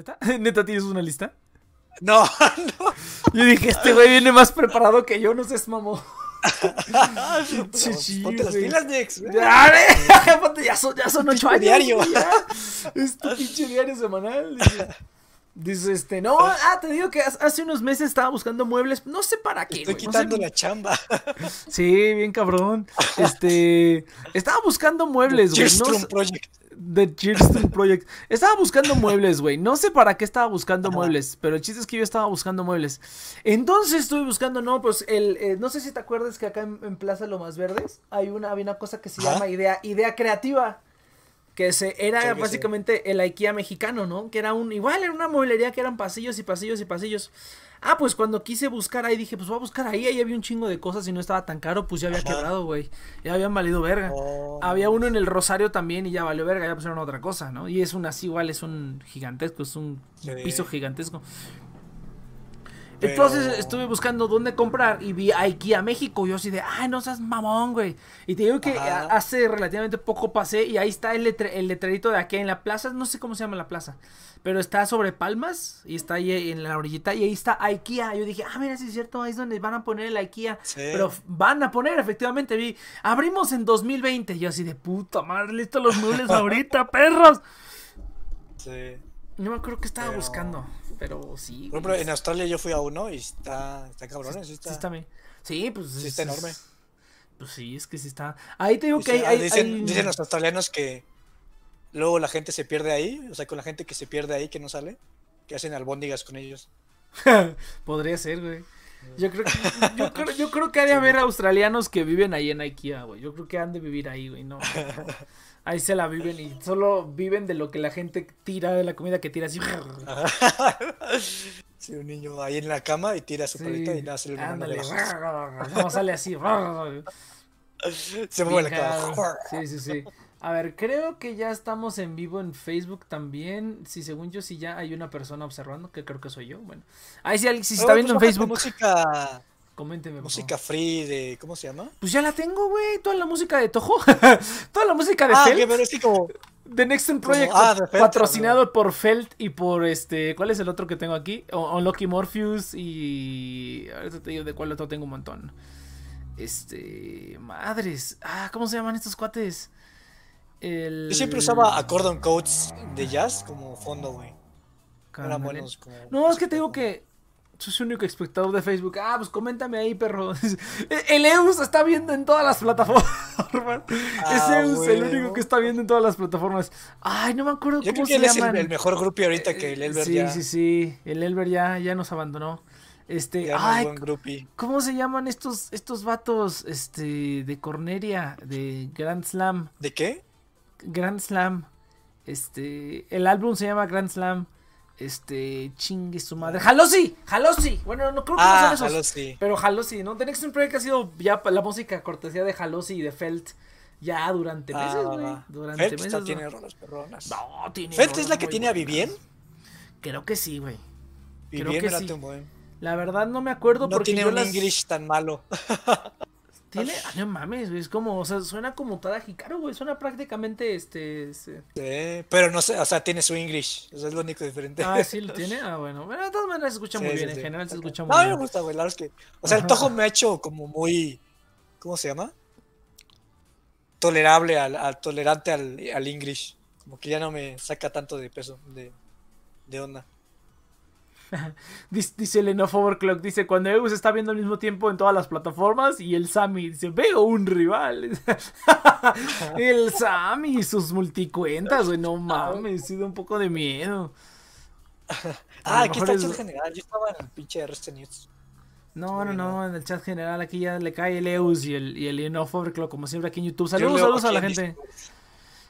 ¿neta? ¿Neta tienes una lista? No, no. Yo dije, este güey viene más preparado que yo, no seas mamón. Ponte las pilas, Nex. Ya, ya son, ya son ocho años. diario. Es tu pinche diario semanal. Dice, este, no, ah, te digo que hace unos meses estaba buscando muebles, no sé para qué. Estoy güey, no sé quitando la chamba. Sí, bien cabrón. Este, estaba buscando muebles, güey. No. The Cheerstone Project. Estaba buscando muebles, güey. No sé para qué estaba buscando muebles, pero el chiste es que yo estaba buscando muebles. Entonces estuve buscando, no, pues el, eh, no sé si te acuerdas que acá en, en Plaza Lomas Verdes hay una, había una cosa que se llama idea, idea creativa. Que se, era Creo que sí. básicamente el IKEA mexicano, ¿no? Que era un, igual era una mueblería que eran pasillos y pasillos y pasillos. Ah, pues cuando quise buscar ahí dije, pues voy a buscar ahí, ahí había un chingo de cosas y no estaba tan caro, pues ya había Ajá. quebrado, güey. Ya habían valido verga. Oh, Había uno en el Rosario también y ya valió verga, ya pusieron otra cosa, ¿no? Y es un así igual, es un gigantesco, es un Sí. piso gigantesco. Pero- Entonces estuve buscando dónde comprar y vi IKEA México. Yo así de, ay, no seas mamón, güey. Y te digo que Ajá. a- hace relativamente poco pasé y ahí está el, letre- el letrerito de aquí en la plaza. No sé cómo se llama la plaza, pero está sobre Palmas y está ahí en la orillita y ahí está IKEA. Yo dije, ah, mira, sí es cierto, ahí es donde van a poner el IKEA. Sí. Pero van a poner, efectivamente, vi, abrimos en 2020. Yo así de puta madre, listo los muebles ahorita, perros. Sí. No me acuerdo que estaba Pero- buscando, pero sí. Por ejemplo, en Australia yo fui a uno y está, está cabrón, sí Sí está. está bien. Sí, pues. Sí es- está es- enorme. Pues sí, es que sí está. Ahí te digo que hay. ah, hay- dicen, hay- dicen los australianos que luego la gente se pierde ahí, o sea, con la gente que se pierde ahí, que no sale, que hacen albóndigas con ellos. Podría ser, güey. Yo creo, que, yo, creo, yo creo que ha de haber australianos que viven ahí en IKEA, güey. Yo creo que han de vivir ahí, güey. No. Ahí se la viven y solo viven de lo que la gente tira, de la comida que tira así. Sí, un niño ahí en la cama y tira su Sí, paleta y le mueve ándale. No sale así. Se mueve la cagado. Sí, sí, sí. A ver, creo que ya estamos en vivo en Facebook también. Si según yo, si ya hay una persona observando, que creo que soy yo. Bueno, ahí si alguien si se está Oh, viendo en pues bájate Facebook, Música, coménteme. por música free de, ¿cómo se llama? Pues ya la tengo, güey. Toda la música de Toho. Toda la música de Ah, Felt. que pero es que como, The Next como- Project. ah, de Felt, patrocinado por Felt y por este. ¿Cuál es el otro que tengo aquí? Unlucky Morpheus y. Ahorita te digo de cuál otro tengo un montón. Este. Madres. Ah, ¿cómo se llaman estos cuates? El... Yo siempre usaba accordion codes de jazz como fondo, güey. Eran buenos como... No, es que te digo que soy el único espectador de Facebook. Ah, pues coméntame ahí, perro. El Eus está viendo en todas las plataformas. Ah, es Eus el único que está viendo en todas las plataformas. Ay, no me acuerdo Yo cómo creo que se él es el, mejor groupie ahorita que el Elber sí, ya, sí, sí. El Elber ya, ya nos abandonó. Este, ya no es ay. ¿cómo se llaman estos, estos vatos, este, de Corneria, de Grand Slam? ¿De qué? Grand Slam. Este, el álbum se llama Grand Slam. Este, chingue su madre. Jalosi, Jalosi. Bueno, no creo que no Ah, son esos. jalo, sí. Pero Jalosi, ¿no? The Next Project ha sido ya la música cortesía de Jalosi y de Felt ya durante meses, Ah, güey. va. durante Felt meses. ¿no? tiene rolas perronas. No, tiene. ¿Felt es la que tiene a. Vivien? Creo que sí, güey. Creo que sí. buen. La verdad no me acuerdo No porque tiene yo un las... English tan malo. Tiene, ah, no mames, güey, es como, o sea, suena como Tada Hikaru, güey, suena prácticamente, este, este- Sí, pero no sé, o sea, tiene su English. Eso es lo único diferente. Ah, sí lo tiene, ah, bueno, bueno, de todas maneras se escucha Sí, muy sí, bien, sí. en general se escucha No, muy a mí me bien. gusta, güey. La verdad es que. O sea, el. Tojo me ha hecho como muy. ¿Cómo se llama? Tolerable al, al- tolerante al, al English. Como que ya no me saca tanto de peso, de, de onda. Dice, dice el Enough Overclock, dice, cuando Eus está viendo al mismo tiempo en todas las plataformas y el Sammy dice, veo un rival. el Sammy y sus multicuentas, güey, no mames, sí da un poco de miedo. Ah, aquí está el es- chat general. Yo estaba en el pinche RST News. No, no, no, en el chat general aquí ya le cae el Eus y el, y el Overclock, como siempre aquí en YouTube. Saludos, saludos a la en gente.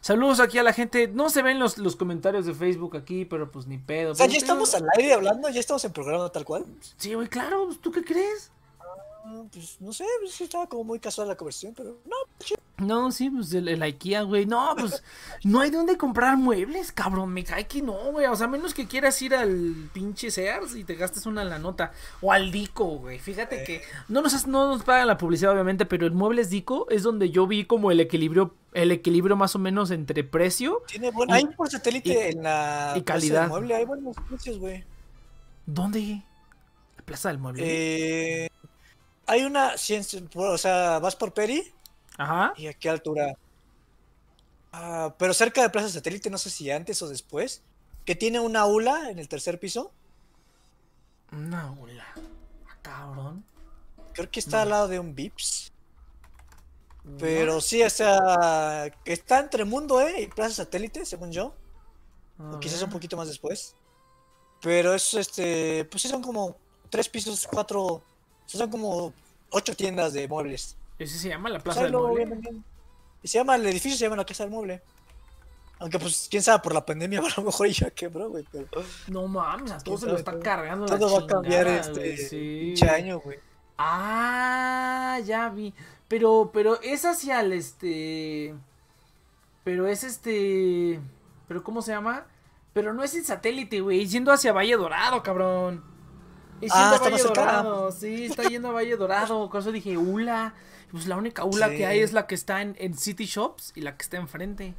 Saludos aquí a la gente. No se ven los, los comentarios de Facebook aquí, pero pues ni pedo. O sea, ya estamos al aire hablando, ya estamos en programa tal cual. Sí, güey, claro, ¿tú qué crees? Pues no sé, pues, estaba como muy casual la conversación, pero no, chido. No, sí, pues el, el IKEA, güey. No, pues no hay dónde comprar muebles, cabrón. Me cae que no, güey. O sea, menos que quieras ir al pinche Sears y te gastes una la nota. O al Dico, güey. Fíjate que no nos, no nos pagan la publicidad, obviamente, pero el Muebles Dico es donde yo vi como el equilibrio, el equilibrio más o menos entre precio. Tiene buen, Y- hay por satélite en la y plaza del calidad. mueble, hay buenos precios, güey. ¿Dónde? La Plaza del Mueble. Eh, hay una, o sea, vas por Peri Ajá. y a qué altura. Ah, pero cerca de Plaza Satélite, no sé si antes o después, que tiene una aula en el tercer piso. Una ola. Ah, Cabrón. Creo que está al lado de un Vips. Pero sí, o sea, está entre Mundo, ¿eh? Y Plaza Satélite, según yo. A O quizás ver. un poquito más después. Pero es este, pues sí son como tres pisos, cuatro, sea, son como ocho tiendas de muebles. Ese se llama la Pues Plaza del Mueble. se llama, el edificio se llama la Casa del Mueble. Aunque pues, quién sabe, por la pandemia a lo mejor ya quebró, güey, pero No mames, a todos se lo sabe? está Todo- cargando la todo va a cambiar este sí. año, güey. Ah, ya vi. Pero, pero es hacia el este. Pero es este. Pero ¿cómo se llama? Pero no es el satélite, güey. Yendo hacia Valle Dorado, cabrón. Es Ah, yendo a está Valle. Dorado. Sí, está yendo a Valle Dorado. Por eso dije, Ula. Pues la única Ula Sí. que hay es la que está en, en City Shops y la que está enfrente.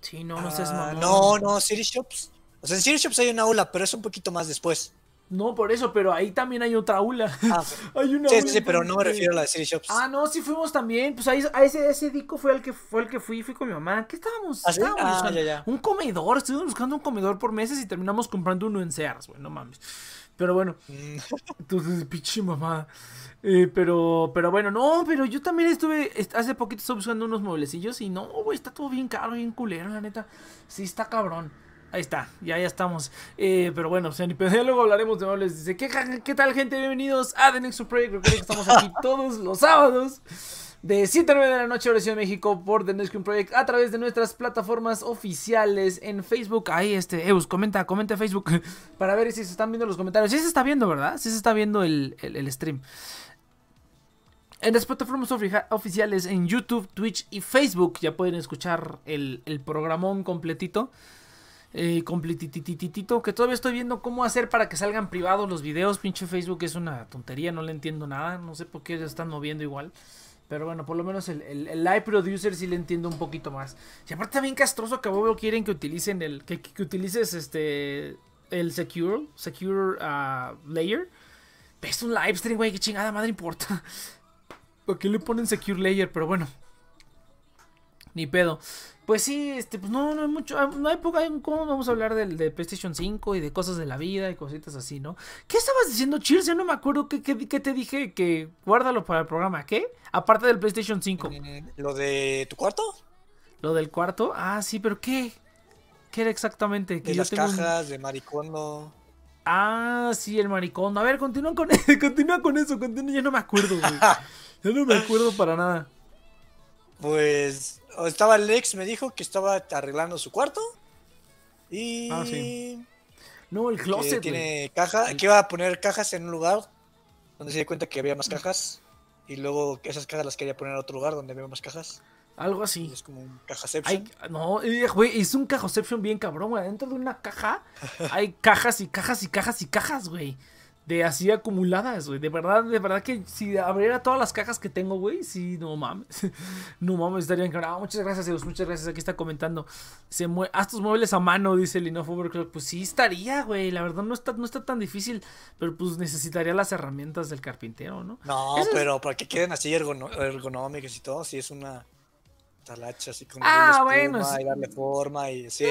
Sí, no, no seas Ah, mamón. no, no, City Shops. O sea, en City Shops hay una aula, pero es un poquito más después. No, por eso, pero ahí también hay otra Ula. Ah, hay una sí, aula sí, sí, pero no me refiero a la de City Shops. Ah, no, sí fuimos también. Pues ahí, a ese, ese dico fue el que fue el que fui, fui con mi mamá. ¿Qué estábamos? ¿Ah, sí? Estábamos Ah, buscando ya, ya. Un comedor, estuvimos buscando un comedor por meses y terminamos comprando uno en Sears, güey, no mames. Pero bueno, Mm, entonces, pinche mamá. Eh, pero, pero bueno, no, pero yo también estuve, est- hace poquito estuve buscando unos mueblecillos y no, güey, está todo bien caro, bien culero, la neta. Sí, está cabrón. Ahí está, ya, ya estamos. Eh, pero bueno, o sea, ni ya luego hablaremos de muebles. Dice, ¿qué, ¿qué tal, gente? Bienvenidos a The Next Project. Recuerden que estamos aquí todos los sábados. De 7 a 9 de la noche, hora Ciudad de México, por The Next Project, a través de nuestras plataformas oficiales en Facebook. Ahí, este, Eus, comenta, comenta en Facebook para ver si se están viendo los comentarios. Sí se está viendo, ¿verdad? Sí se está viendo el, el- el stream. En las plataformas ofi- oficiales en YouTube, Twitch y Facebook ya pueden escuchar el, el programón completito. Eh, completitititito. Que todavía estoy viendo cómo hacer para que salgan privados los videos. Pinche Facebook es una tontería, no le entiendo nada. No sé por qué se están moviendo igual. Pero bueno, por lo menos el, el- live producer sí le entiendo un poquito más. Y aparte también castroso que a huevo quieren que utilicen el. Que, que utilices este. El secure. Secure ah, layer. Es un live stream, güey. Que chingada madre importa. ¿Por qué le ponen secure layer? Pero bueno. Ni pedo. Pues sí, este, pues no, no hay mucho, ah, no hay poca, ¿cómo vamos a hablar del de PlayStation 5 y de cosas de la vida y cositas así, ¿no? ¿Qué estabas diciendo, Cheers? Ya no me acuerdo qué, qué, qué te dije que guárdalo para el programa, ¿qué? Aparte del PlayStation 5. mm, ¿Lo de tu cuarto? Lo del cuarto, ah, sí, pero ¿qué? ¿Qué era exactamente? Que De yo las tengo un- cajas, de maricondo. Ah, sí, el maricón. A ver, continúa con, continúa con eso, continúa, ya no me acuerdo, güey. Ya no me acuerdo para nada. Pues estaba Alex, me dijo que estaba arreglando su cuarto. Y Ah, sí. No, el que closet, güey. tiene caja, que iba a poner cajas en un lugar donde se dio cuenta que había más cajas. Y luego esas cajas las quería poner en otro lugar donde había más cajas. Algo Y así. es como un Hay, cajaception. no, eh, güey, es un cajoception bien cabrón, güey. Dentro de una caja hay cajas y cajas y cajas y cajas, güey. De así acumuladas, güey. De verdad, de verdad que si abriera todas las cajas que tengo, güey, sí, no mames. No mames, estaría encargado. muchas gracias, Eus, muchas gracias. Aquí está comentando. Se mue haz tus muebles a mano, dice Linofo Overclock. Pues sí, estaría, güey. La verdad no está, no está tan difícil. Pero pues necesitaría las herramientas del carpintero, ¿no? No, Eso es- pero para que queden así ergono- ergonómicas y todo, sí es una talacha así con Ah, bueno, espuma sí. y darle forma y así.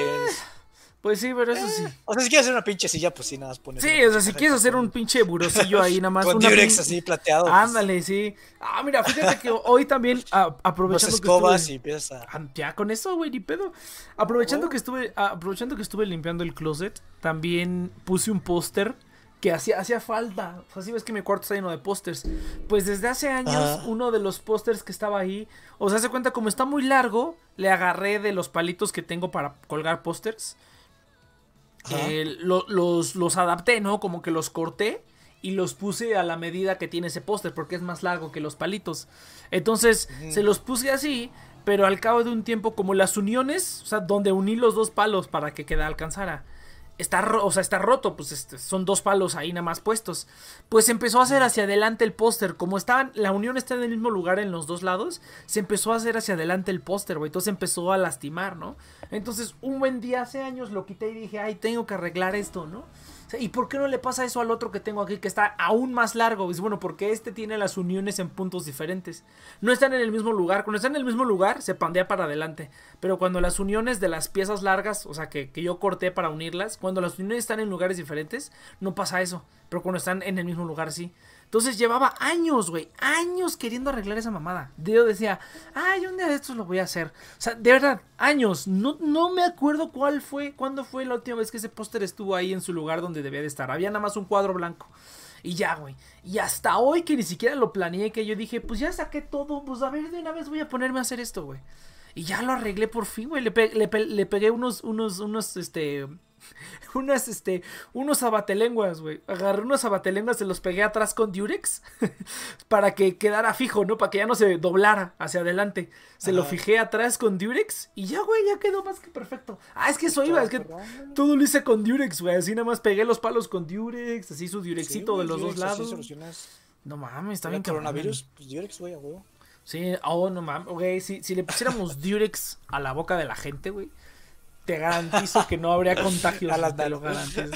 Pues sí, pero eso sí. O sea, si quieres hacer una pinche silla, pues sí, nada más pones. Sí, o sea, si quieres hacer un pinche burocillo ahí, nada más. Con una pin- así plateado. pues, Ándale, sí. Ah, mira, fíjate que hoy también, a- aprovechando que escobas estuve... y empiezas a. Ah, Ya con eso, güey, ni pedo. Aprovechando Oh. que estuve, ah, aprovechando que estuve limpiando el closet, también puse un póster que hacía, hacía falta. O sea, si ves que mi cuarto está lleno de pósters. Pues desde hace años, uno de los pósters que estaba ahí, o sea, se cuenta como está muy largo, le agarré de los palitos que tengo para colgar pósters. Eh, lo- los, los adapté, ¿no? Como que los corté y los puse a la medida que tiene ese póster porque es más largo que los palitos. Entonces se los puse así, pero al cabo de un tiempo como las uniones, o sea, donde uní los dos palos para que queda alcanzara. Está, o sea, está roto, pues este, son dos palos ahí nada más puestos. Pues empezó a hacer hacia adelante el póster. Como estaban, la unión está en el mismo lugar en los dos lados, se empezó a hacer hacia adelante el póster, güey. Entonces empezó a lastimar, ¿no? Entonces, un buen día hace años lo quité y dije, ay, tengo que arreglar esto, ¿no? ¿Y por qué no le pasa eso al otro que tengo aquí que está aún más largo? Es bueno, porque este tiene las uniones en puntos diferentes. No están en el mismo lugar. Cuando están en el mismo lugar, se pandea para adelante. Pero cuando las uniones de las piezas largas, o sea, que, que yo corté para unirlas, cuando las uniones están en lugares diferentes, no pasa eso. Pero cuando están en el mismo lugar, sí. Entonces llevaba años, güey, años queriendo arreglar esa mamada. Yo decía, ay, un día de estos lo voy a hacer. O sea, de verdad, años. No, no me acuerdo cuál fue, cuándo fue la última vez que ese póster estuvo ahí en su lugar donde debía de estar. Había nada más un cuadro blanco. Y ya, güey. Y hasta hoy que ni siquiera lo planeé, que yo dije, pues ya saqué todo, pues a ver, de una vez voy a ponerme a hacer esto, güey. Y ya lo arreglé por fin, güey. Le, le pegué unos, unos, unos, este unas, este, unos abatelenguas, güey. Agarré unos abatelenguas, se los pegué atrás con Durex para que quedara fijo, ¿no? Para que ya no se doblara hacia adelante. Se lo fijé atrás con Durex y ya, güey, ya quedó más que perfecto. Ah, es que eso iba, es que todo lo hice con Durex, güey. Así nada más pegué los palos con Durex, así su Durexito de los dos lados. No mames, está bien coronavirus, pues Durex, güey, a huevo. Sí, oh, no mames, güey, si, si le pusiéramos Durex a la boca de la gente, güey, te garantizo que no habría contagios. a la, lo garantizo.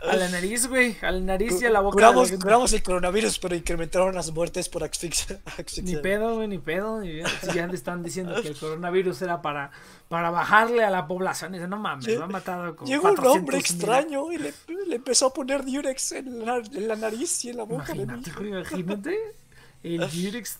A la nariz, güey. A la nariz y a la boca. Curamos, curamos el coronavirus, pero incrementaron las muertes por asfixia. Ni pedo, güey, ni pedo. Ni Si ya están diciendo que el coronavirus era para, para bajarle a la población. No mames, lo han matado con Llegó un hombre extraño y le, le, empezó a poner Durex en la, en la, nariz y en la boca. Imagínate, güey, imagínate. El Durex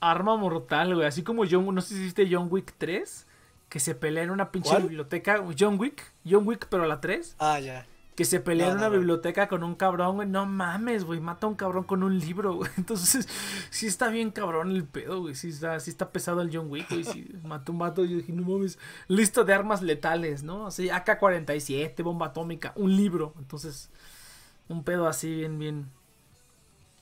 arma mortal, güey. Así como John, no sé si viste John Wick 3 que se pelea en una pinche biblioteca. John Wick, John Wick, pero la 3. Ah, ya. Que se pelea en una biblioteca con un cabrón, güey. No mames, güey. Mata a un cabrón con un libro, güey. Entonces, sí está bien cabrón el pedo, güey. Sí está, sí está pesado el John Wick, güey. Sí, mató un vato. Yo dije, no mames. Listo de armas letales, ¿no? Así, AK-47, bomba atómica, un libro. Entonces, un pedo así, bien, bien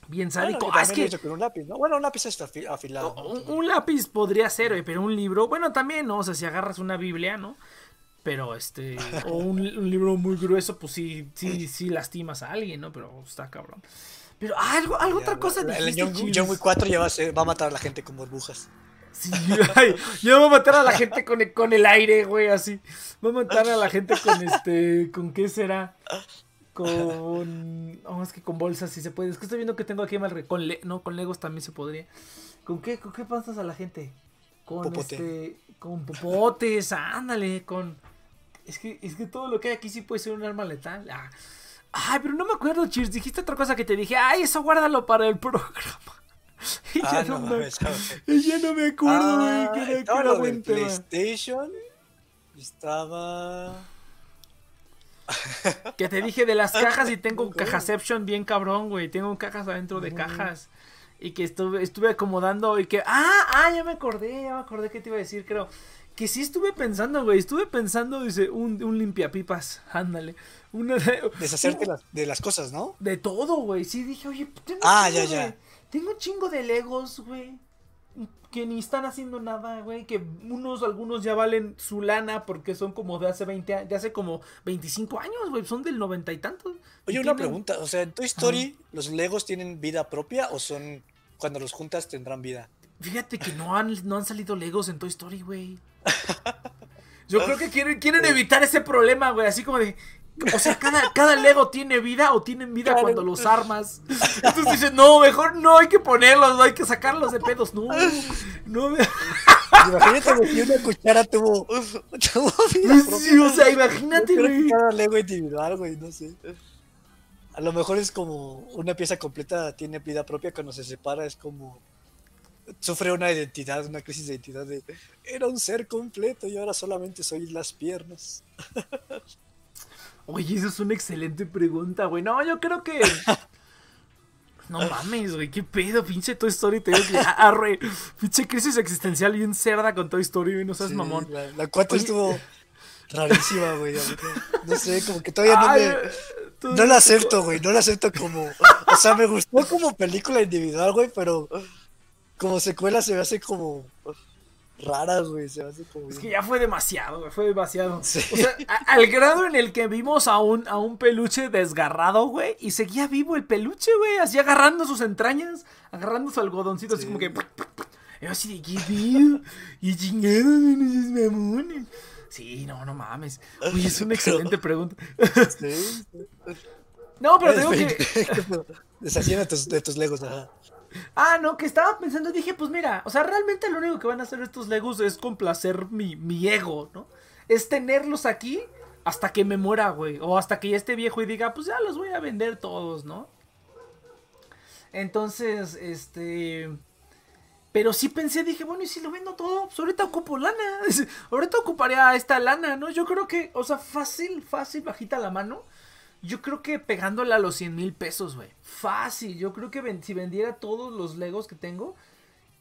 bien sádico. Bueno, ah, es que... un lápiz, ¿no? Bueno, un lápiz está afilado. Un, lápiz podría ser, pero un libro, bueno, también, ¿no? O sea, si agarras una Biblia, ¿no? Pero este, o un, libro muy grueso, pues sí, sí, sí lastimas a alguien, ¿no? Pero está cabrón. Pero ah, algo, algo otra cosa El John, Wick 4 ya va a, va a matar a la gente con burbujas. Sí, ya va a matar a la gente con el, con el aire, güey, así. Va a matar a la gente con este, ¿con qué será? Con. Oh, es que con bolsas sí se puede. Es que estoy viendo que tengo aquí mal. Con no, con Legos también se podría. ¿Con qué, con qué pasas a la gente? Con este. Con popotes, ándale. Con. Es que, es que todo lo que hay aquí sí puede ser un arma letal. Ah. Ay, pero no me acuerdo, Cheers. Dijiste otra cosa que te dije. Ay, eso guárdalo para el programa. Y ya, ah, no, me, ya no me acuerdo, güey. Ah, era buen PlayStation. Estaba. Que te dije de las cajas y tengo un cajaception bien cabrón, güey. Tengo cajas adentro de cajas. Y que estuve, estuve acomodando y que. ¡Ah! ¡Ah! Ya me acordé, ya me acordé que te iba a decir, creo. Que sí estuve pensando, güey. Estuve pensando, dice, un, un limpiapipas. Ándale. Una Deshacerte de las cosas, ¿no? De todo, güey. Sí, dije, oye, tengo ah, ya, ya. tengo un chingo de Legos, güey que ni están haciendo nada, güey, que unos, algunos ya valen su lana porque son como de hace 20 de hace como 25 años, güey, son del noventa y tantos. Oye, una pregunta, o sea, en Toy Story, ¿los Legos tienen vida propia o son, cuando los juntas tendrán vida? Fíjate que no han, no han salido Legos en Toy Story, güey. Yo creo que quieren, quieren evitar ese problema, güey, así como de, o sea, cada, cada Lego tiene vida o tienen vida cuando los armas. Entonces dicen, no, mejor no hay que ponerlos, no hay que sacarlos de pedos. No, no. Imagínate que una cuchara tuvo, tuvo vida sí, o sea, imagínate, güey. Cada Lego individual, güey, no sé. A lo mejor es como una pieza completa tiene vida propia, cuando se separa es como sufre una identidad, una crisis de identidad de era un ser completo y ahora solamente soy las piernas. Oye, eso es una excelente pregunta, güey. No, yo creo que. No mames, güey, qué pedo, pinche Toy Story. Te digo que arre, pinche crisis existencial bien cerda con Toy Story, güey, no seas mamón. La, 4 estuvo. rarísima, güey. No sé, como que todavía no me... No la acepto, güey, no la acepto como... O sea, me gustó como película individual, güey, pero como secuela se me hace como raras, güey. Se hace como. Es que ya fue demasiado, güey. Fue demasiado. O sea, al grado en el que vimos a un, a un peluche desgarrado, güey. Y seguía vivo el peluche, güey. Así agarrando sus entrañas, agarrando su algodoncito, así como que. Así de qué Y chingado, mamones. Sí, no, no mames. Uy, es una excelente pregunta. Sí. No, pero tengo que. Deshacían de tus, de tus legos, ajá. Ah, no, que estaba pensando, dije, pues mira, o sea, realmente lo único que van a hacer estos Legos es complacer mi, mi ego, ¿no? Es tenerlos aquí hasta que me muera, güey. O hasta que ya esté viejo y diga, pues ya los voy a vender todos, ¿no? Entonces, este... Pero sí pensé, dije, bueno, ¿y si lo vendo todo? Pues ahorita ocupo lana. ahorita ocuparía esta lana, ¿no? Yo creo que, o sea, fácil, fácil, bajita la mano. Yo creo que pegándola a los 100 mil pesos, güey. Fácil. Yo creo que si vendiera todos los Legos que tengo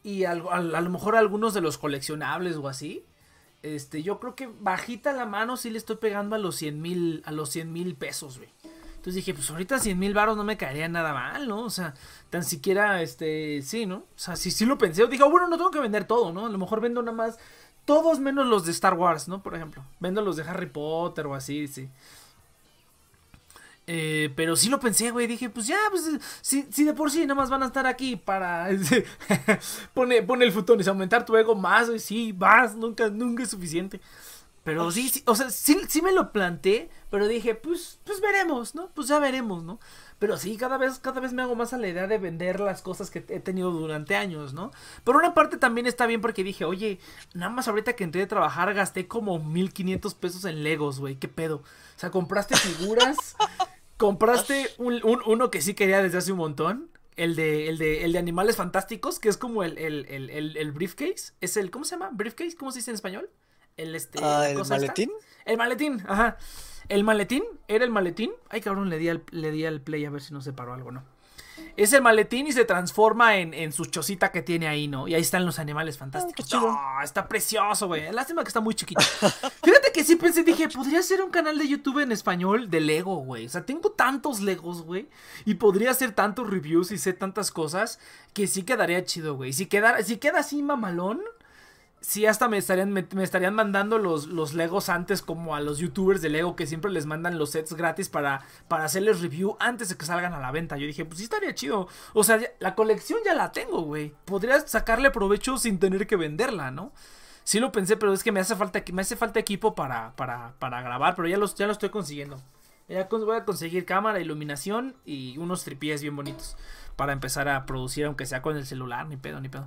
y a, lo mejor algunos de los coleccionables o así. Este, yo creo que bajita la mano sí le estoy pegando a los 100 mil, a los 100 mil pesos, güey. Entonces dije, pues ahorita 100 mil baros no me caería nada mal, ¿no? O sea, tan siquiera, este, sí, ¿no? O sea, si sí lo pensé, dije, oh, bueno, no tengo que vender todo, ¿no? A lo mejor vendo nada más, todos menos los de Star Wars, ¿no? Por ejemplo, vendo los de Harry Potter o así, sí. Eh, pero sí lo pensé, güey. Dije, pues ya, pues si, si de por sí nomás van a estar aquí para. pone, pone el futón y aumentar tu ego más, güey. Sí, más, nunca, nunca es suficiente. Pero sí, sí, o sea, sí, sí me lo planteé, pero dije, pues, pues veremos, ¿no? Pues ya veremos, ¿no? Pero sí, cada vez, cada vez me hago más a la idea de vender las cosas que he tenido durante años, ¿no? Por una parte también está bien porque dije, oye, nada más ahorita que entré a trabajar gasté como 1500 pesos en Legos, güey, qué pedo. O sea, compraste figuras, compraste un, uno que sí quería desde hace un montón. El de, el de, el de animales fantásticos, que es como el, el, el, el, briefcase. Es el, ¿cómo se llama? ¿Briefcase? ¿Cómo se dice en español? El este. Ah, ¿El maletín? El maletín, ajá. El maletín, era el maletín. Ay, cabrón, le di al, le di al play a ver si no se paró algo, ¿no? Es el maletín y se transforma en, en su chocita que tiene ahí, ¿no? Y ahí están los animales fantásticos. Oh, está precioso, güey. Lástima que está muy chiquito. Fíjate que sí pensé, dije, podría ser un canal de YouTube en español de Lego, güey. O sea, tengo tantos Legos, güey. Y podría hacer tantos reviews y sé tantas cosas que sí quedaría chido, güey. Si, quedara, si queda así mamalón, sí hasta me estarían, me, estarían mandando los, los Legos antes como a los youtubers de Lego que siempre les mandan los sets gratis para, para hacerles review antes de que salgan a la venta. Yo dije, pues sí estaría chido. O sea, la colección ya la tengo, güey. Podría sacarle provecho sin tener que venderla, ¿no? Sí lo pensé, pero es que me hace falta, me hace falta equipo para, para, para grabar, pero ya, los, ya lo estoy consiguiendo. Ya voy a conseguir cámara, iluminación y unos tripies bien bonitos para empezar a producir, aunque sea con el celular, ni pedo, ni pedo.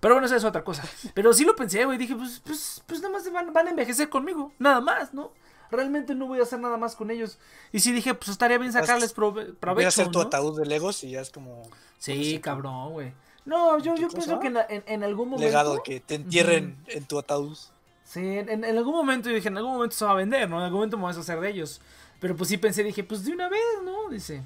Pero bueno, esa es otra cosa. Pero sí lo pensé, güey. Dije, pues, pues, pues nada más van, van a envejecer conmigo. Nada más, ¿no? Realmente no voy a hacer nada más con ellos. Y sí dije, pues estaría bien sacarles provecho. Voy a hacer tu ataúd de Legos y ya es como. Sí, cabrón, güey. No, yo, yo pienso que en, algún momento. Legado, que te entierren en tu ataúd. Sí, en, algún momento yo dije, en algún momento se va a vender, ¿no? En algún momento me vas a hacer de ellos. Pero pues sí pensé, dije, pues de una vez, ¿no? Dice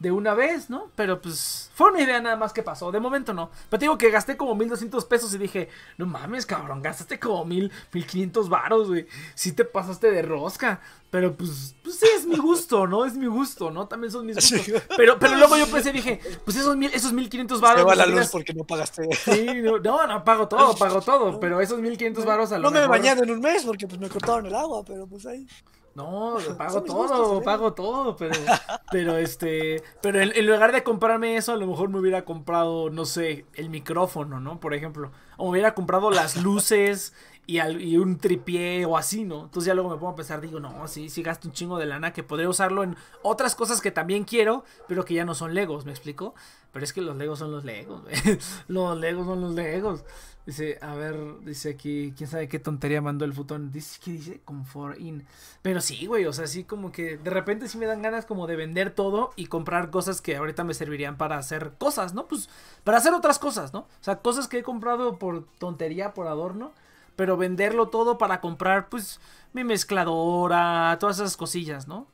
de una vez, ¿no? Pero pues fue una idea nada más que pasó. De momento no. Pero te digo que gasté como 1200 pesos y dije, no mames, cabrón, gastaste como mil, 1500 varos, güey. Sí te pasaste de rosca. Pero pues, pues sí, es mi gusto, ¿no? Es mi gusto, ¿no? También son mis gustos. Pero, pero luego yo pensé, dije, pues esos, mil, esos 1500 varos. Se va la luz porque no pagaste. Sí, no, no, pago todo, pago todo. Pero esos 1500 varos a lo No me he bañado en un mes porque pues me cortaron el agua, pero pues ahí. No, pago todo, pago todo, pero, pero este, pero en, lugar de comprarme eso, a lo mejor me hubiera comprado, no sé, el micrófono, ¿no? Por ejemplo, o me hubiera comprado las luces y, y un tripié o así, ¿no? Entonces ya luego me pongo a pensar, digo, no, sí, sí gasto un chingo de lana que podría usarlo en otras cosas que también quiero, pero que ya no son Legos, ¿me explico? Pero es que los Legos son los Legos, los Legos son los Legos. Dice, a ver, dice aquí, quién sabe qué tontería mandó el futón. Dice que dice comfort in. Pero sí, güey, o sea, sí como que de repente sí me dan ganas como de vender todo y comprar cosas que ahorita me servirían para hacer cosas, ¿no? Pues para hacer otras cosas, ¿no? O sea, cosas que he comprado por tontería, por adorno, pero venderlo todo para comprar, pues, mi mezcladora, todas esas cosillas, ¿no?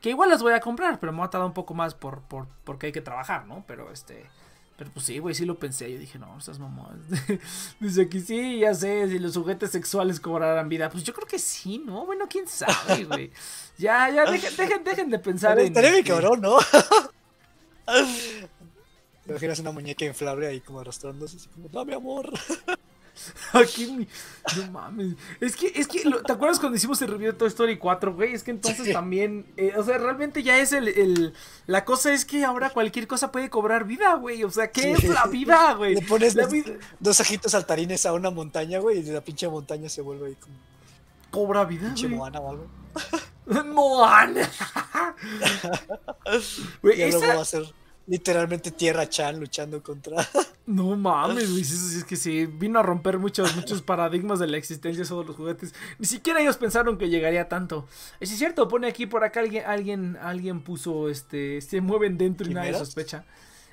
Que igual las voy a comprar, pero me va a tardar un poco más por, por, porque hay que trabajar, ¿no? Pero este Pero pues sí, güey, sí lo pensé. Yo dije, no, esas mamás. Dice aquí, sí, ya sé, si los juguetes sexuales cobrarán vida. Pues yo creo que sí, ¿no? Bueno, quién sabe, güey. Ya, ya, dejen, dejen, dejen de pensar en. Estaría bien este, cabrón, ¿no? Te imaginas una muñeca inflable ahí como arrastrándose, así como, no, mi amor. Aquí, mi- no mames. Es que, es que, ¿te acuerdas cuando hicimos el review de Toy Story 4, güey? Es que entonces Sí. también, eh, o sea, realmente ya es el, el- la cosa es que ahora cualquier cosa puede cobrar vida, güey. O sea, ¿qué Sí. es la vida, güey? Le pones La dos, dos ojitos saltarines a una montaña, güey, y de la pinche montaña se vuelve ahí como cobra vida, pinche güey. Moana o algo. Moana. Güey, Y luego esa- va a ser literalmente Tierra Chan luchando contra. No mames, güey, es que sí, vino a romper muchos, muchos paradigmas de la existencia de los juguetes. Ni siquiera ellos pensaron que llegaría tanto. Eh, es cierto, pone aquí por acá alguien, alguien, alguien puso, este, se mueven dentro y nadie sospecha.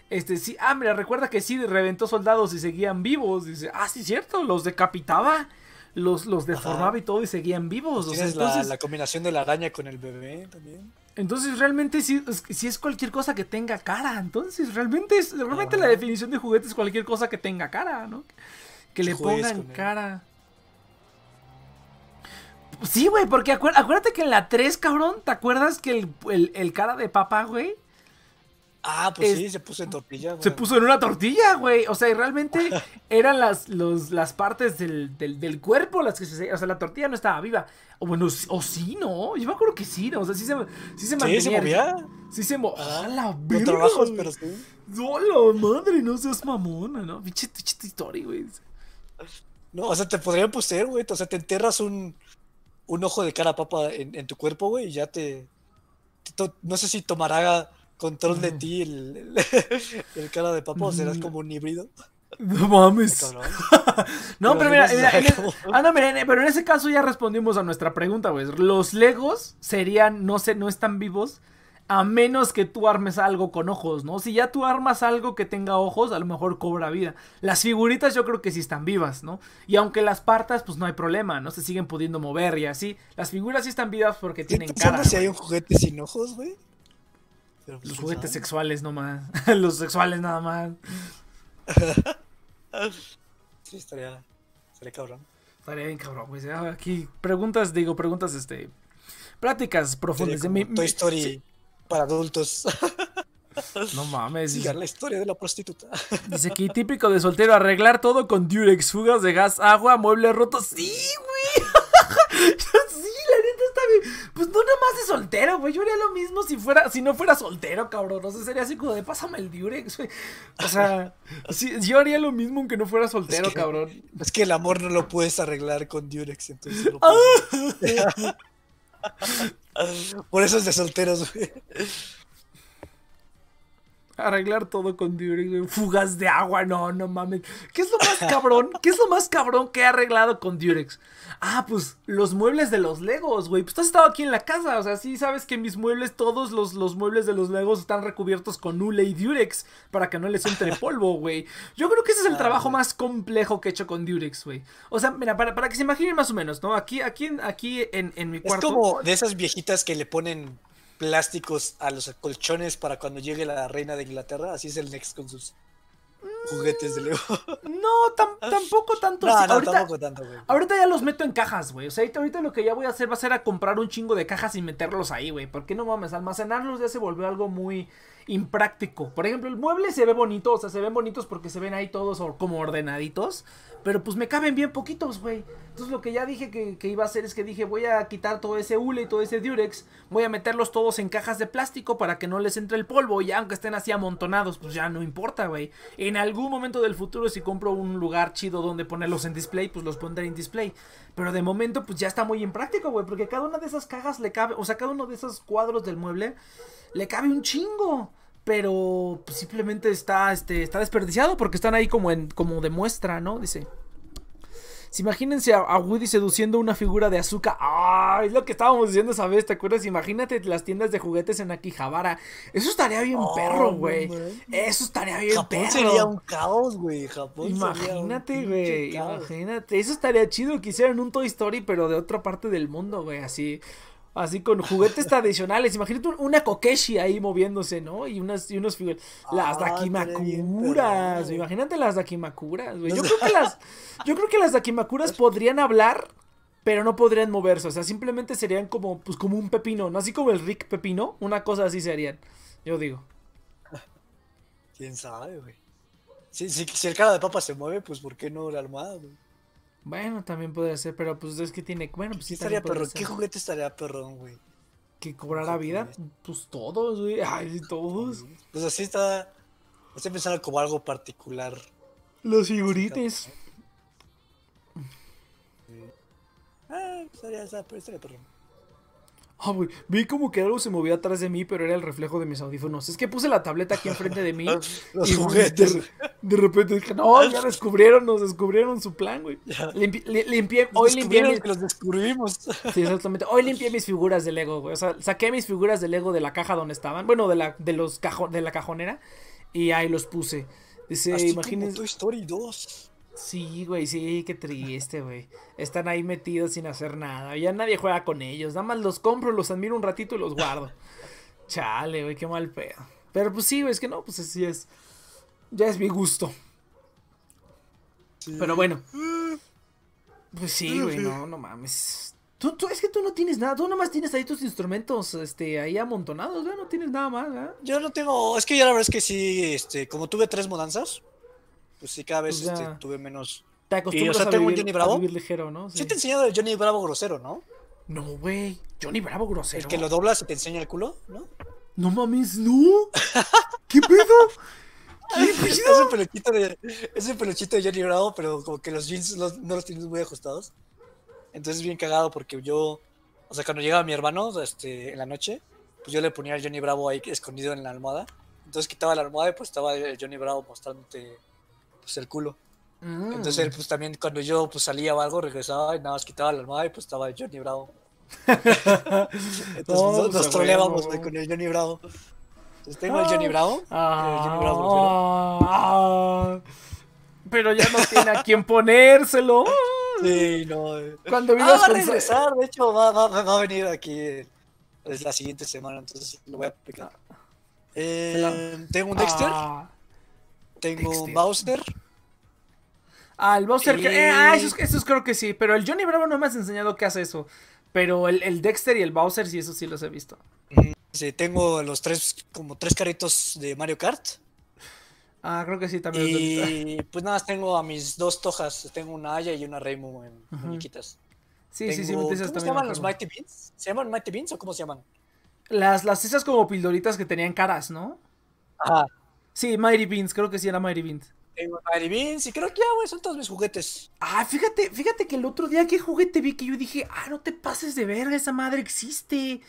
Este, sí, ah, mira, recuerda que sí, reventó soldados y seguían vivos. Dice, ah, sí, cierto, los decapitaba, los, los deformaba y todo y seguían vivos. O sea, Tienes la, entonces, la combinación de la araña con el bebé también. Entonces realmente es, sí es cualquier cosa que tenga cara. Entonces realmente es realmente Ajá. la definición de juguete es cualquier cosa que tenga cara, ¿no? Que le pongan cara. Sí, güey, porque acuérdate que en la 3, cabrón, ¿te acuerdas que el, el- el cara de papá, güey, Ah, pues Es- sí, se puso en tortilla. se güey. puso en una tortilla, güey? O sea, y realmente eran las, los- las partes del, del- del cuerpo las que se... O sea, la tortilla no estaba viva. O bueno, o sí, ¿no? Yo me acuerdo que sí, ¿no? O sea, sí se, sí se mantenía. Sí, se movía. Sí se movía. Ah, ¡A la verga, trabajos, güey! pero sí. ¡Hola, madre! No seas mamona, ¿no? Pinche, historia, güey. No, o sea, te podrían poseer, güey. O sea, te enterras un, un ojo de cara papa en, en tu cuerpo, güey, y ya te, No sé si tomará control de Ujú. ti el, el, el cara de papa o serás Mm. como un híbrido. No mames. No, pero Pero mira, mira, en ah, no, mira, pero en ese caso ya respondimos a nuestra pregunta, güey. Los Legos serían, no sé, no están vivos. A menos que tú armes algo con ojos, ¿no? Si ya tú armas algo que tenga ojos, a lo mejor cobra vida. Las figuritas yo creo que sí están vivas, ¿no? Y aunque las partas, pues no hay problema, ¿no? Se siguen pudiendo mover y así. Las figuras sí están vivas porque tienen cara. si hay un juguete sin ojos, güey. Pero, pues, Los juguetes sabe. sexuales nomás. Los sexuales nada más. Sí, estaría, estaría cabrón. Estaría bien cabrón, güey. Ah, Aquí preguntas, digo, preguntas, este... Prácticas profundas. como Mi- Toy Story sí. para adultos. No mames. Dice, Sigan la historia de la prostituta. dice aquí, típico de soltero, arreglar todo con Durex, fugas de gas, agua, muebles rotos. Sí, güey. Está bien. Pues no nada más de soltero, güey. Yo haría lo mismo si fuera, si no fuera soltero, cabrón. O sea, sería así como de pásame el Durex, güey. O sea, sí, yo haría lo mismo aunque no fuera soltero, que- cabrón. Es que el amor no lo puedes arreglar con Durex, entonces no puedes- Por eso es de solteros, güey. Arreglar todo con Durex, güey. Fugas de agua, no, no mames. ¿Qué es lo más cabrón? ¿Qué es lo más cabrón que he arreglado con Durex? Ah, pues los muebles de los Legos, güey. Pues tú has estado aquí en la casa, o sea, sí sabes que mis muebles, todos los, los muebles de los Legos están recubiertos con hule y Durex para que no les entre polvo, güey. Yo creo que ese es el Ah, trabajo más complejo que he hecho con Durex, güey. O sea, mira, para, para que se imaginen más o menos, ¿no? Aquí, aquí, en- aquí en, en mi Es cuarto. como de esas viejitas que le ponen plásticos a los colchones para cuando llegue la reina de Inglaterra. Así es el Next con sus juguetes de Lego. No, tam- tampoco tanto No, así. no, ahorita, tampoco tanto, güey. Ahorita ya los meto en cajas, güey. O sea, ahorita, ahorita lo que ya voy a hacer va a ser a comprar un chingo de cajas y meterlos ahí, güey. Porque no mames, almacenarlos ya se volvió algo muy impráctico. Por ejemplo, el mueble se ve bonito, o sea, se ven bonitos porque se ven ahí todos como ordenaditos. Pero pues me caben bien poquitos, güey. Entonces lo que ya dije que, iba a hacer es que dije, voy a quitar todo ese hule y todo ese durex. Voy a meterlos todos en cajas de plástico para que no les entre el polvo. Y aunque estén así amontonados, pues ya no importa, güey. En algún momento del futuro, si compro un lugar chido donde ponerlos en display, pues los pondré en display. Pero de momento, pues ya está muy impráctico, güey. Porque cada una de esas cajas le cabe, o sea, cada uno de esos cuadros del mueble le cabe un chingo. Pero pues, simplemente está, este, está desperdiciado porque están ahí como en, como de muestra, ¿no? Dice. Si imagínense a, a Woody seduciendo una figura de azúcar. ¡Ah! Es lo que estábamos diciendo esa vez, ¿te acuerdas? Imagínate las tiendas de juguetes en Akihabara. Eso estaría bien Oh, perro, güey. Eso estaría bien Japón perro. sería un caos, güey. Japón Imagínate, güey. Imagínate. Eso estaría chido que hicieran un Toy Story, pero de otra parte del mundo, güey. Así. Así con juguetes tradicionales. Imagínate una Kokeshi ahí moviéndose, ¿no? Y unas y unos figuras. Las Ah, Dakimakuras. bien, Imagínate las Dakimakuras, güey. Yo creo que las yo creo que las Dakimakuras podrían hablar, pero no podrían moverse, o sea, simplemente serían como pues como un pepino, no así como el Rick Pepino, una cosa así serían. Yo digo. ¿Quién sabe, güey? Si, si, si el cara de papa se mueve, pues ¿por qué no la almohada, güey? Bueno, también podría ser, pero pues es que tiene, bueno, pues sí ¿Qué estaría perrón? ¿Qué juguete estaría perrón, güey? que cobrara vida, pues todos, güey. Ay, todos. Pues así está. Estoy pensando como algo particular. Los figurites. Ah, estaría, estaría, estaría perrón. Ah, güey, vi como que algo se movía atrás de mí, pero era el reflejo de mis audífonos. Es que puse la tableta aquí enfrente de mí. Los y, juguetes. De, de repente dije, no, ya descubrieron, nos descubrieron su plan, güey. Ya. Limpi- li- limpié, hoy limpié mis, que los descubrimos. sí, exactamente. Hoy limpié mis figuras de Lego, güey. O sea, saqué mis figuras de Lego de la caja donde estaban. Bueno, de la, de los cajo, de la cajonera. Y ahí los puse. Dice, imagínense. Toy Story 2. Sí, güey, sí, qué triste, güey. Están ahí metidos sin hacer nada. Ya nadie juega con ellos. Nada más los compro, los admiro un ratito y los guardo. Chale, güey, qué mal pedo. Pero pues sí, güey, es que no, pues así es. Ya es mi gusto. Pero bueno. Pues sí, güey, no, no mames. Tú, tú, es que tú no tienes nada, tú nomás tienes ahí tus instrumentos, este, ahí amontonados, ¿verdad? No tienes nada más, ¿verdad? Yo no tengo. Es que yo la verdad es que sí, este, como tuve tres mudanzas, pues sí, cada vez este, tuve menos. Te acostumbras sea, a, tengo un vivir, Johnny a Bravo. vivir ligero, ¿no? Sí te he enseñado el Johnny Bravo grosero, ¿no? No, güey. Johnny Bravo grosero. El que lo doblas y te enseña el culo, ¿no? No mames, no. ¿Qué pedo? ¿Qué Es pedo? un peluchito de, es un peluchito de Johnny Bravo, pero como que los jeans los- no los tienes muy ajustados. Entonces es bien cagado porque yo, o sea, cuando llegaba mi hermano este, en la noche, pues yo le ponía al Johnny Bravo ahí escondido en la almohada. Entonces quitaba la almohada y pues estaba el Johnny Bravo mostrándote pues el culo. Mm. Entonces él pues también cuando yo pues salía o algo regresaba y nada más quitaba la almohada y pues estaba Johnny Bravo. Entonces No, nos, pues, nos a troleábamos con el Johnny Bravo. Entonces tengo el Johnny Bravo. Ah, el Johnny Bravo ah, pero ya no tiene a quién ponérselo. Sí, no. eh. Cuando Ah, va a regresar, de hecho, va, va, va a venir aquí eh, es la siguiente semana, entonces lo voy a aplicar. Eh, tengo un Dexter, Ah, tengo un Bowser. Ah, el Bowser. que- eh, ah, esos, esos creo que sí. Pero el Johnny Bravo no me has enseñado que hace eso. Pero el, el Dexter y el Bowser sí, eso sí los he visto. Sí, tengo los tres, como tres carritos de Mario Kart. Ah, creo que sí también los. Y pues nada, más tengo a mis dos tojas. Tengo una Aya y una Reimu en Ujú. muñequitas. Sí, sí, sí, me ¿Cómo se llaman los. Mighty Beans? ¿Se llaman Mighty Beans o cómo se llaman? Las, las esas como pildoritas que tenían caras, ¿no? Ajá. Sí, Mighty Beans, creo que sí era Mighty Beans. Tengo Mighty Beans y creo que ya, güey, son todos mis juguetes. Ah, fíjate, fíjate que el otro día que juguete vi que yo dije, ah, no te pases de verga, esa madre existe.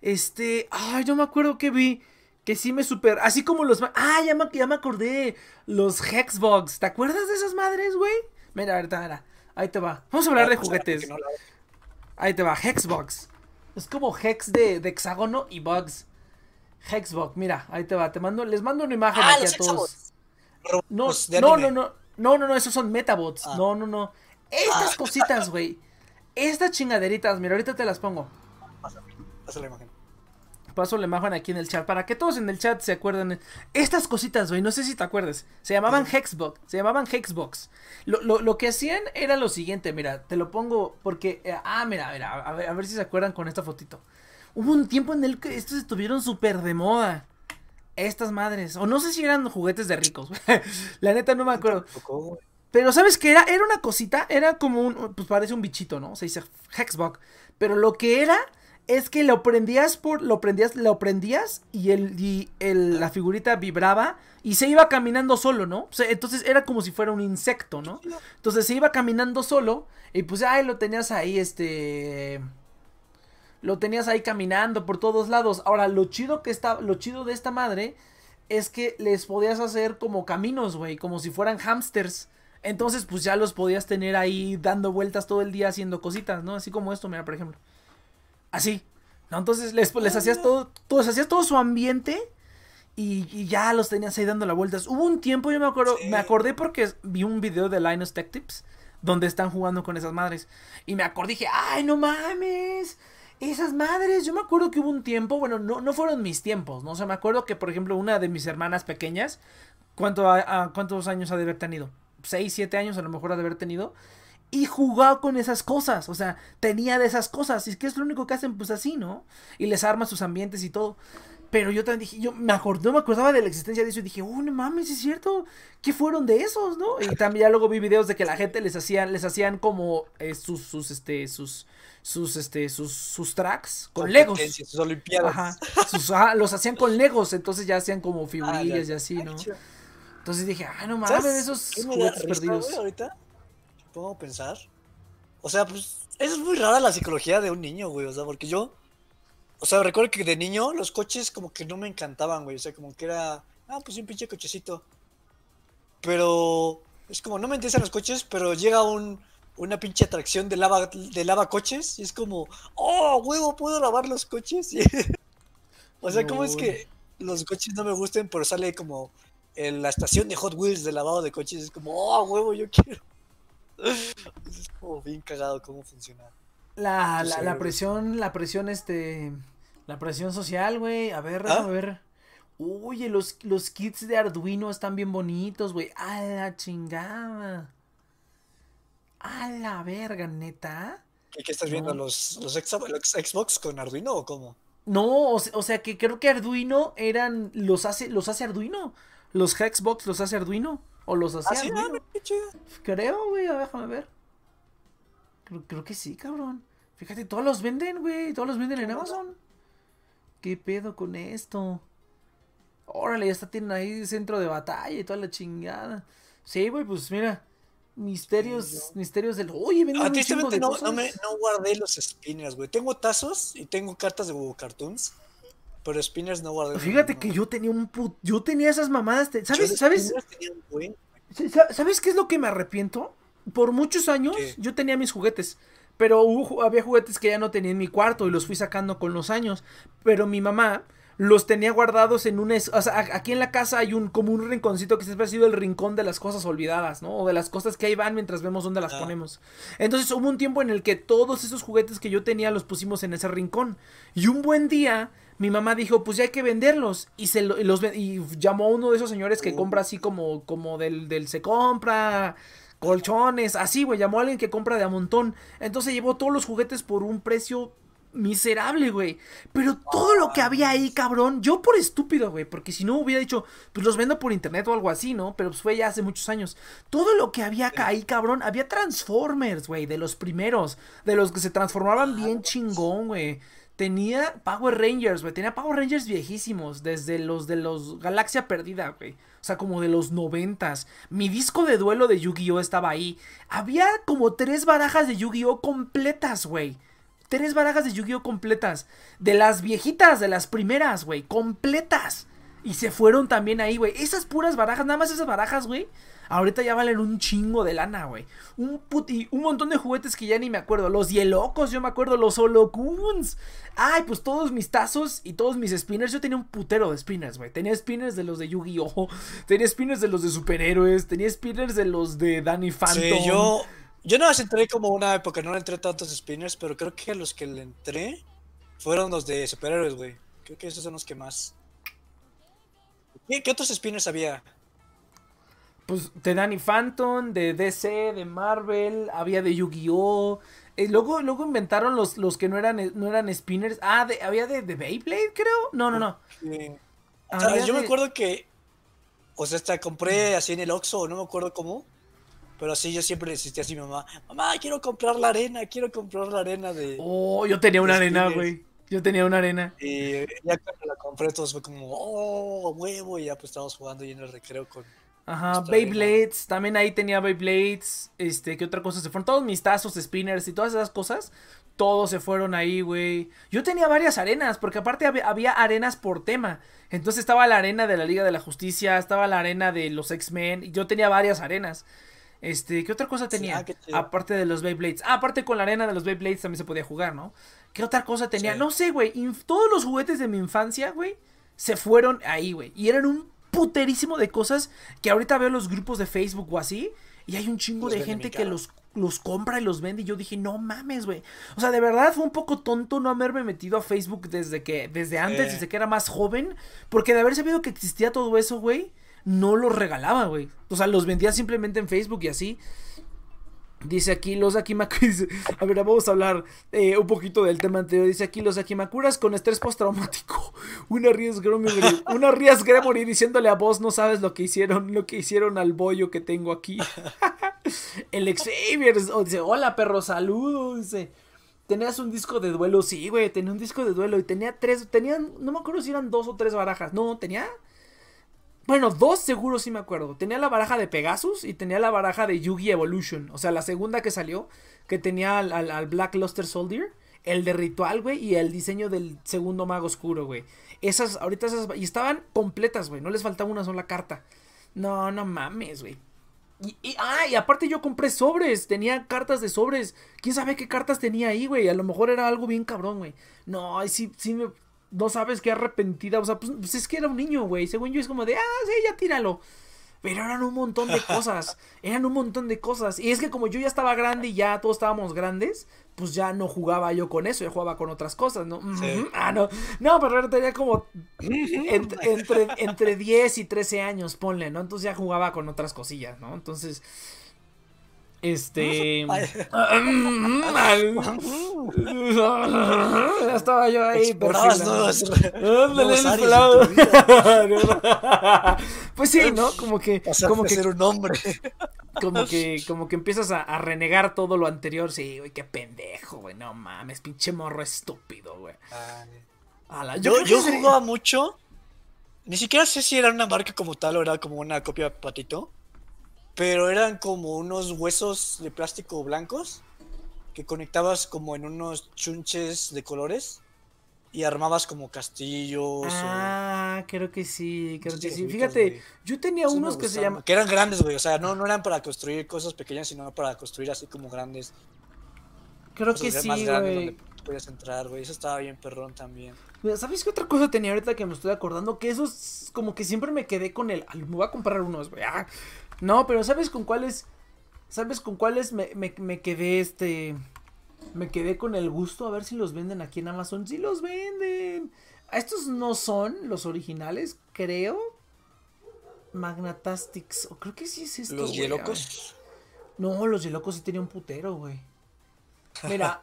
Este, ay, yo me acuerdo que vi que sí me super, así como los, ah, ya me, ya me acordé, los Hexbox, ¿te acuerdas de esas madres, güey? Mira, ahorita, mira, ahí te va. Vamos a hablar de Vamos a ver, juguetes. Ahí te va, Hexbox. Es como Hex de, de hexágono y Bugs. Hexbox, mira, ahí te va, te mando, les mando una imagen Ah, aquí los a todos. No, no, no, no, no, no, no, esos son Metabots. Ah. No, no, no. Estas Ah. cositas, güey. Estas chingaderitas, mira, ahorita te las pongo. Pasa la imagen. Paso la imagen aquí en el chat para que todos en el chat se acuerden. Estas cositas, güey, no sé si te acuerdes. Se llamaban Hexbox. Se llamaban Hexbox. Lo, lo, lo que hacían era lo siguiente, mira, te lo pongo porque. eh, ah, mira, mira, a ver, a ver si se acuerdan con esta fotito. Hubo un tiempo en el que estos estuvieron súper de moda. Estas madres. O no sé si eran juguetes de ricos. la neta no me acuerdo. Pero ¿sabes qué era? Era una cosita, era como un, pues parece un bichito, ¿no? Se dice Hexbug. Pero lo que era es que lo prendías por, lo prendías, lo prendías y el, y el- la figurita vibraba y se iba caminando solo, ¿no? O sea, entonces era como si fuera un insecto, ¿no? Entonces se iba caminando solo y pues ay, lo tenías ahí, este... Lo tenías ahí caminando por todos lados. Ahora, lo chido que está, lo chido de esta madre es que les podías hacer como caminos, güey, como si fueran hamsters. Entonces, pues ya los podías tener ahí dando vueltas todo el día haciendo cositas, ¿no? Así como esto, mira, por ejemplo. Así. ¿No? Entonces les, les hacías todo, todo, les hacías todo su ambiente y, y ya los tenías ahí dando las vueltas. Hubo un tiempo, yo me acuerdo, Sí. me acordé porque vi un video de Linus Tech Tips donde están jugando con esas madres. Y me acordé, dije, ay, no mames. Esas madres, yo me acuerdo que hubo un tiempo, bueno, no, no fueron mis tiempos, ¿no? O sea, me acuerdo que, por ejemplo, una de mis hermanas pequeñas, ¿cuánto a, ¿cuántos años ha de haber tenido? Seis, siete años a lo mejor ha de haber tenido. Y jugaba con esas cosas, o sea, tenía de esas cosas. Y es que es lo único que hacen, pues así, ¿no? Y les arma sus ambientes y todo. Pero yo también dije, yo me acordé, me acordaba de la existencia de eso y dije, oh, no mames, es cierto, ¿qué fueron de esos, no? Y también ya luego vi videos de que la gente les hacían, les hacían como eh, sus, sus, este, sus, sus, este, sus, sus tracks con legos. Sus olimpiadas. Ajá, sus, ajá, los hacían con legos, entonces ya hacían como figurillas y así, ¿no? Entonces dije, ah, no mames, esos juguetes perdidos. ahorita? ¿Puedo pensar? O sea, pues, es muy rara la psicología de un niño, güey, o sea, porque yo o sea, recuerdo que de niño los coches como que no me encantaban, güey. O sea, como que era, ah, pues un pinche cochecito. Pero es como, no me interesan los coches, pero llega un, una pinche atracción de lava, de lava coches y es como, oh, huevo, puedo lavar los coches. o sea, ¿cómo es que los coches no me gusten, pero sale como en la estación de Hot Wheels de lavado de coches? Es como, oh, huevo, yo quiero. es como bien cagado cómo funciona. La, la, la, presión, la presión, este. La presión social, güey. A ver, a ver. Oye, los, los kits de Arduino están bien bonitos, güey. A la chingada. A la verga, neta. ¿Y qué estás viendo? ¿Los, los, Xbox con Arduino o cómo? No, o, sea que creo que Arduino eran. Los hace, los hace Arduino. Los Xbox los hace Arduino. O los hace ¿Ah, Arduino. Creo, güey. Déjame ver. Creo, que sí, cabrón. Fíjate, todos los venden, güey. Todos los venden en Amazon. ¿Qué pedo con esto? Órale, ya está tienen ahí centro de batalla y toda la chingada. Sí, güey, pues mira. Misterios, misterios del. Oye, un chingo de no. No, me, no guardé los spinners, güey. Tengo tazos y tengo cartas de Google Cartoons. Pero spinners no guardé. Fíjate que yo tenía un put... Yo tenía esas mamadas. ¿Sabes? ¿Sabes? ¿Sabes qué es lo que me arrepiento? por muchos años yo tenía mis juguetes. Pero había juguetes que ya no tenía en mi cuarto y los fui sacando con los años. Pero mi mamá los tenía guardados en un... O sea, aquí en la casa hay un como un rinconcito que siempre ha sido el rincón de las cosas olvidadas, ¿no? O de las cosas que ahí van mientras vemos dónde las ah. ponemos. Entonces hubo un tiempo en el que todos esos juguetes que yo tenía los pusimos en ese rincón. Y un buen día mi mamá dijo, pues ya hay que venderlos. Y, se los, y llamó a uno de esos señores que oh. compra así como, como del, del se compra colchones, así, güey, llamó a alguien que compra de a montón. Entonces llevó todos los juguetes por un precio miserable, güey. Pero todo lo que había ahí, cabrón, yo por estúpido, güey, porque si no hubiera dicho, pues los vendo por internet o algo así, ¿no? Pero pues fue ya hace muchos años. Todo lo que había ahí, cabrón, había Transformers, güey, de los primeros, de los que se transformaban bien chingón, güey. Tenía Power Rangers, güey. Tenía Power Rangers viejísimos. Desde los de los Galaxia Perdida, güey. O sea, como de los noventas. Mi disco de duelo de Yu-Gi-Oh! estaba ahí. Había como tres barajas de Yu-Gi-Oh! completas, güey. Tres barajas de Yu-Gi-Oh! completas. De las viejitas, de las primeras, güey. Completas. Y se fueron también ahí, güey. Esas puras barajas, nada más esas barajas, güey. Ahorita ya valen un chingo de lana, güey. Un puti, un montón de juguetes que ya ni me acuerdo. Los Hielocos, yo me acuerdo. Los Holocuns. Ay, pues todos mis tazos y todos mis spinners. Yo tenía un putero de spinners, güey. Tenía spinners de los de Yu-Gi-Oh! Tenía spinners de los de superhéroes. Tenía spinners de los de Danny Phantom. Sí, yo. Yo no las entré como una época, no le entré tantos spinners, pero creo que los que le entré fueron los de superhéroes, güey. Creo que esos son los que más. ¿Qué, qué otros spinners había? pues de Danny Phantom, de DC, de Marvel, había de Yu-Gi-Oh! Eh, luego, luego inventaron los, los que no eran, no eran spinners. Ah, de, había de, de Beyblade, creo. No, no, no. yo me acuerdo que. O sea, hasta compré así en el Oxxo, no me acuerdo cómo. Pero así yo siempre insistía así a mi mamá. Mamá, quiero comprar la arena, quiero comprar la arena de. Oh, yo tenía una arena, güey. Yo tenía una arena. Y ya cuando la compré, todos fue como, oh, huevo. Y ya pues estábamos jugando y en el recreo con Ajá, Beyblades, también ahí tenía Beyblades, este, ¿qué otra cosa se fueron? Todos mis tazos, spinners y todas esas cosas, todos se fueron ahí, güey. Yo tenía varias arenas, porque aparte había, arenas por tema. Entonces estaba la arena de la Liga de la Justicia, estaba la arena de los X-Men, yo tenía varias arenas. Este, ¿qué otra cosa tenía? Ah, aparte de los Beyblades. Ah, aparte con la arena de los Beyblades también se podía jugar, ¿no? ¿Qué otra cosa tenía? No sé, güey. Todos los juguetes de mi infancia, güey, se fueron ahí, güey. Y eran un puterísimo de cosas que ahorita veo los grupos de Facebook o así. Y hay un chingo de gente que los, los compra y los vende. Y yo dije, no mames, güey. O sea, de verdad fue un poco tonto no haberme metido a Facebook desde que, desde antes, desde que era más joven. Porque de haber sabido que existía todo eso, güey, no los regalaba, güey. O sea, los vendía simplemente en Facebook y así. Dice aquí los Akimakuras. A ver, vamos a hablar eh, un poquito del tema anterior. Dice aquí los Akimakuras con estrés postraumático. Una Rías Gremory, una Rías Gremory diciéndole a vos, no sabes lo que hicieron, lo que hicieron al bollo que tengo aquí. El Xavier dice, hola perro, saludos. Dice, tenías un disco de duelo. Sí, güey, tenía un disco de duelo y tenía tres, tenían, no me acuerdo si eran dos o tres barajas. No, tenía bueno, dos seguro sí me acuerdo. Tenía la baraja de Pegasus y tenía la baraja de Yugi Evolution. O sea, la segunda que salió, que tenía al, Black Luster Soldier, el de Ritual, güey, y el diseño del segundo mago oscuro, güey. Esas, ahorita esas, y estaban completas, güey, no les faltaba una sola carta. No, no mames, güey. Y, y, ah, y aparte yo compré sobres, tenía cartas de sobres. ¿Quién sabe qué cartas tenía ahí, güey? A lo mejor era algo bien cabrón, güey. No, sí, sí me, no sabes qué arrepentida. O sea, pues, pues, es que era un niño, güey. Según yo es como de, ah, sí, ya tíralo. Pero eran un montón de cosas. Eran un montón de cosas. Y es que como yo ya estaba grande y ya todos estábamos grandes, pues ya no jugaba yo con eso, yo jugaba con otras cosas, ¿no? Ah, no. No, pero tenía como entre, entre 10 y 13 años, ponle, ¿no? Entonces ya jugaba con otras cosillas, ¿no? Entonces, este. ya estaba yo ahí. pues sí, ¿no? Como que. como que ser un hombre. Como que, como que empiezas a, renegar todo lo anterior. Sí, güey, qué pendejo, güey. No mames, pinche morro estúpido, güey. yo, yo jugaba mucho. Ni siquiera sé si era una marca como tal o era como una copia de patito pero eran como unos huesos de plástico blancos que conectabas como en unos chunches de colores y armabas como castillos. Ah, creo que sí, creo que sí. Fíjate, yo tenía unos que se llaman... Que eran grandes, güey, o sea, no, no eran para construir cosas pequeñas, sino para construir así como grandes. Creo que sí, más grandes donde podías entrar, güey, eso estaba bien perrón también. ¿Sabes qué otra cosa tenía ahorita que me estoy acordando? Que esos como que siempre me quedé con el... Me voy a comprar unos, güey. Ah, no, pero ¿sabes con cuáles? ¿Sabes con cuáles me, me, quedé este... Me quedé con el gusto a ver si los venden aquí en Amazon. Sí los venden. Estos no son los originales, creo. Magnatastics. O creo que sí es esto. ¿Los Yelocos? No, los Yelocos sí tenían un putero, güey. Mira,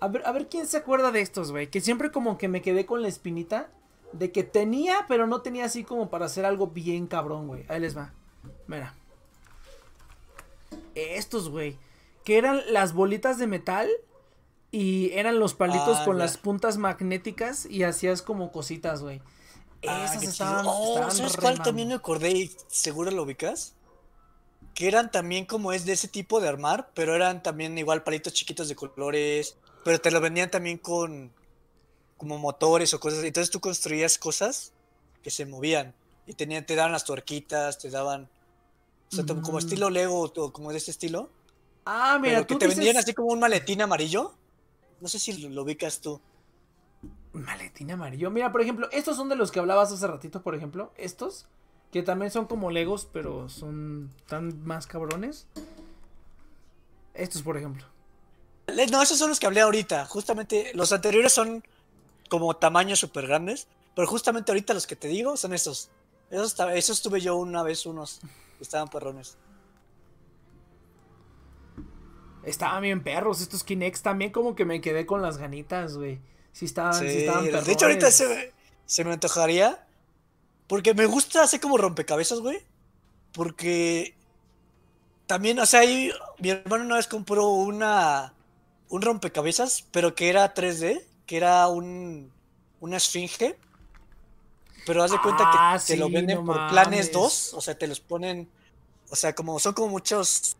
a ver, a ver quién se acuerda de estos, güey. Que siempre como que me quedé con la espinita de que tenía, pero no tenía así como para hacer algo bien cabrón, güey. Ahí les va. Mira. Estos, güey. Que eran las bolitas de metal. Y eran los palitos ah, con las puntas magnéticas. Y hacías como cositas, güey. Ah, Esas estaban, oh, ¿Sabes cuál también me acordé y seguro lo ubicas? Que eran también como es de ese tipo de armar, pero eran también igual palitos chiquitos de colores. Pero te lo vendían también con como motores o cosas. Entonces tú construías cosas que se movían. Y tenían, te daban las tuerquitas, te daban o sea, como mm. estilo Lego o como de este estilo. Ah, mira, pero que te vendían así como un maletín amarillo. No sé si lo, ubicas tú. Maletín amarillo. Mira, por ejemplo, estos son de los que hablabas hace ratito, por ejemplo. Estos, que también son como Legos, pero son tan más cabrones. Estos, por ejemplo. No, esos son los que hablé ahorita. Justamente, los anteriores son como tamaños súper grandes. Pero justamente ahorita los que te digo son estos. Esos, esos tuve yo una vez unos. Estaban perrones. Estaban bien perros. Estos Kinex también como que me quedé con las ganitas, güey. Sí estaban, sí, estaban perrones. De hecho, ahorita se, se me antojaría. Porque me gusta hacer como rompecabezas, güey. Porque también, o sea, ahí, mi hermano una vez compró una un rompecabezas, pero que era 3D, que era un una esfinge pero haz de cuenta que ah, te lo venden por planes 2, o sea, te los ponen, o sea, como son como muchos,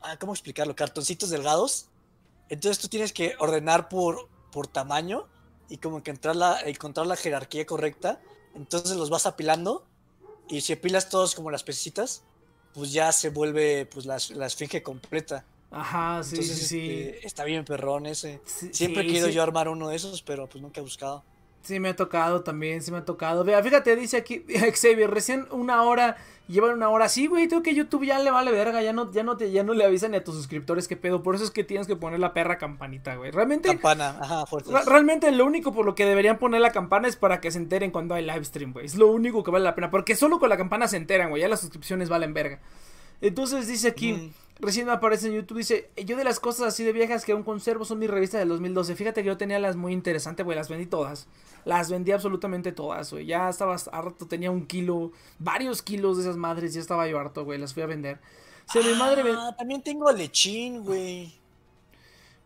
ah, ¿cómo explicarlo? Cartoncitos delgados. Entonces tú tienes que ordenar por, por tamaño y como que entrar la, encontrar la jerarquía correcta. Entonces los vas apilando y si apilas todos como las pececitas, pues ya se vuelve pues la, la esfinge completa. Ajá, sí, sí, este, está bien perrón ese. Siempre he querido yo armar uno de esos, pero pues nunca he buscado. Sí, me ha tocado también, sí me ha tocado. Vea, fíjate, dice aquí Xavier, recién una hora, llevan una hora. Sí, güey, tengo que YouTube ya le vale verga, ya no, ya no te, ya no le avisan ni a tus suscriptores qué pedo. Por eso es que tienes que poner la perra campanita, güey. Realmente. Campana, ajá, fuerte. realmente lo único por lo que deberían poner la campana es para que se enteren cuando hay live stream, güey. Es lo único que vale la pena. Porque solo con la campana se enteran, güey. Ya las suscripciones valen verga. Entonces dice aquí. Mm. Recién me aparece en YouTube, dice, yo de las cosas así de viejas que aún conservo son mis revistas del 2012. Fíjate que yo tenía las muy interesantes, güey, las vendí todas. Las vendí absolutamente todas, güey. Ya estaba harto, tenía un kilo, varios kilos de esas madres, ya estaba yo harto, güey, las fui a vender. O mi madre ah, también tengo lechín, güey.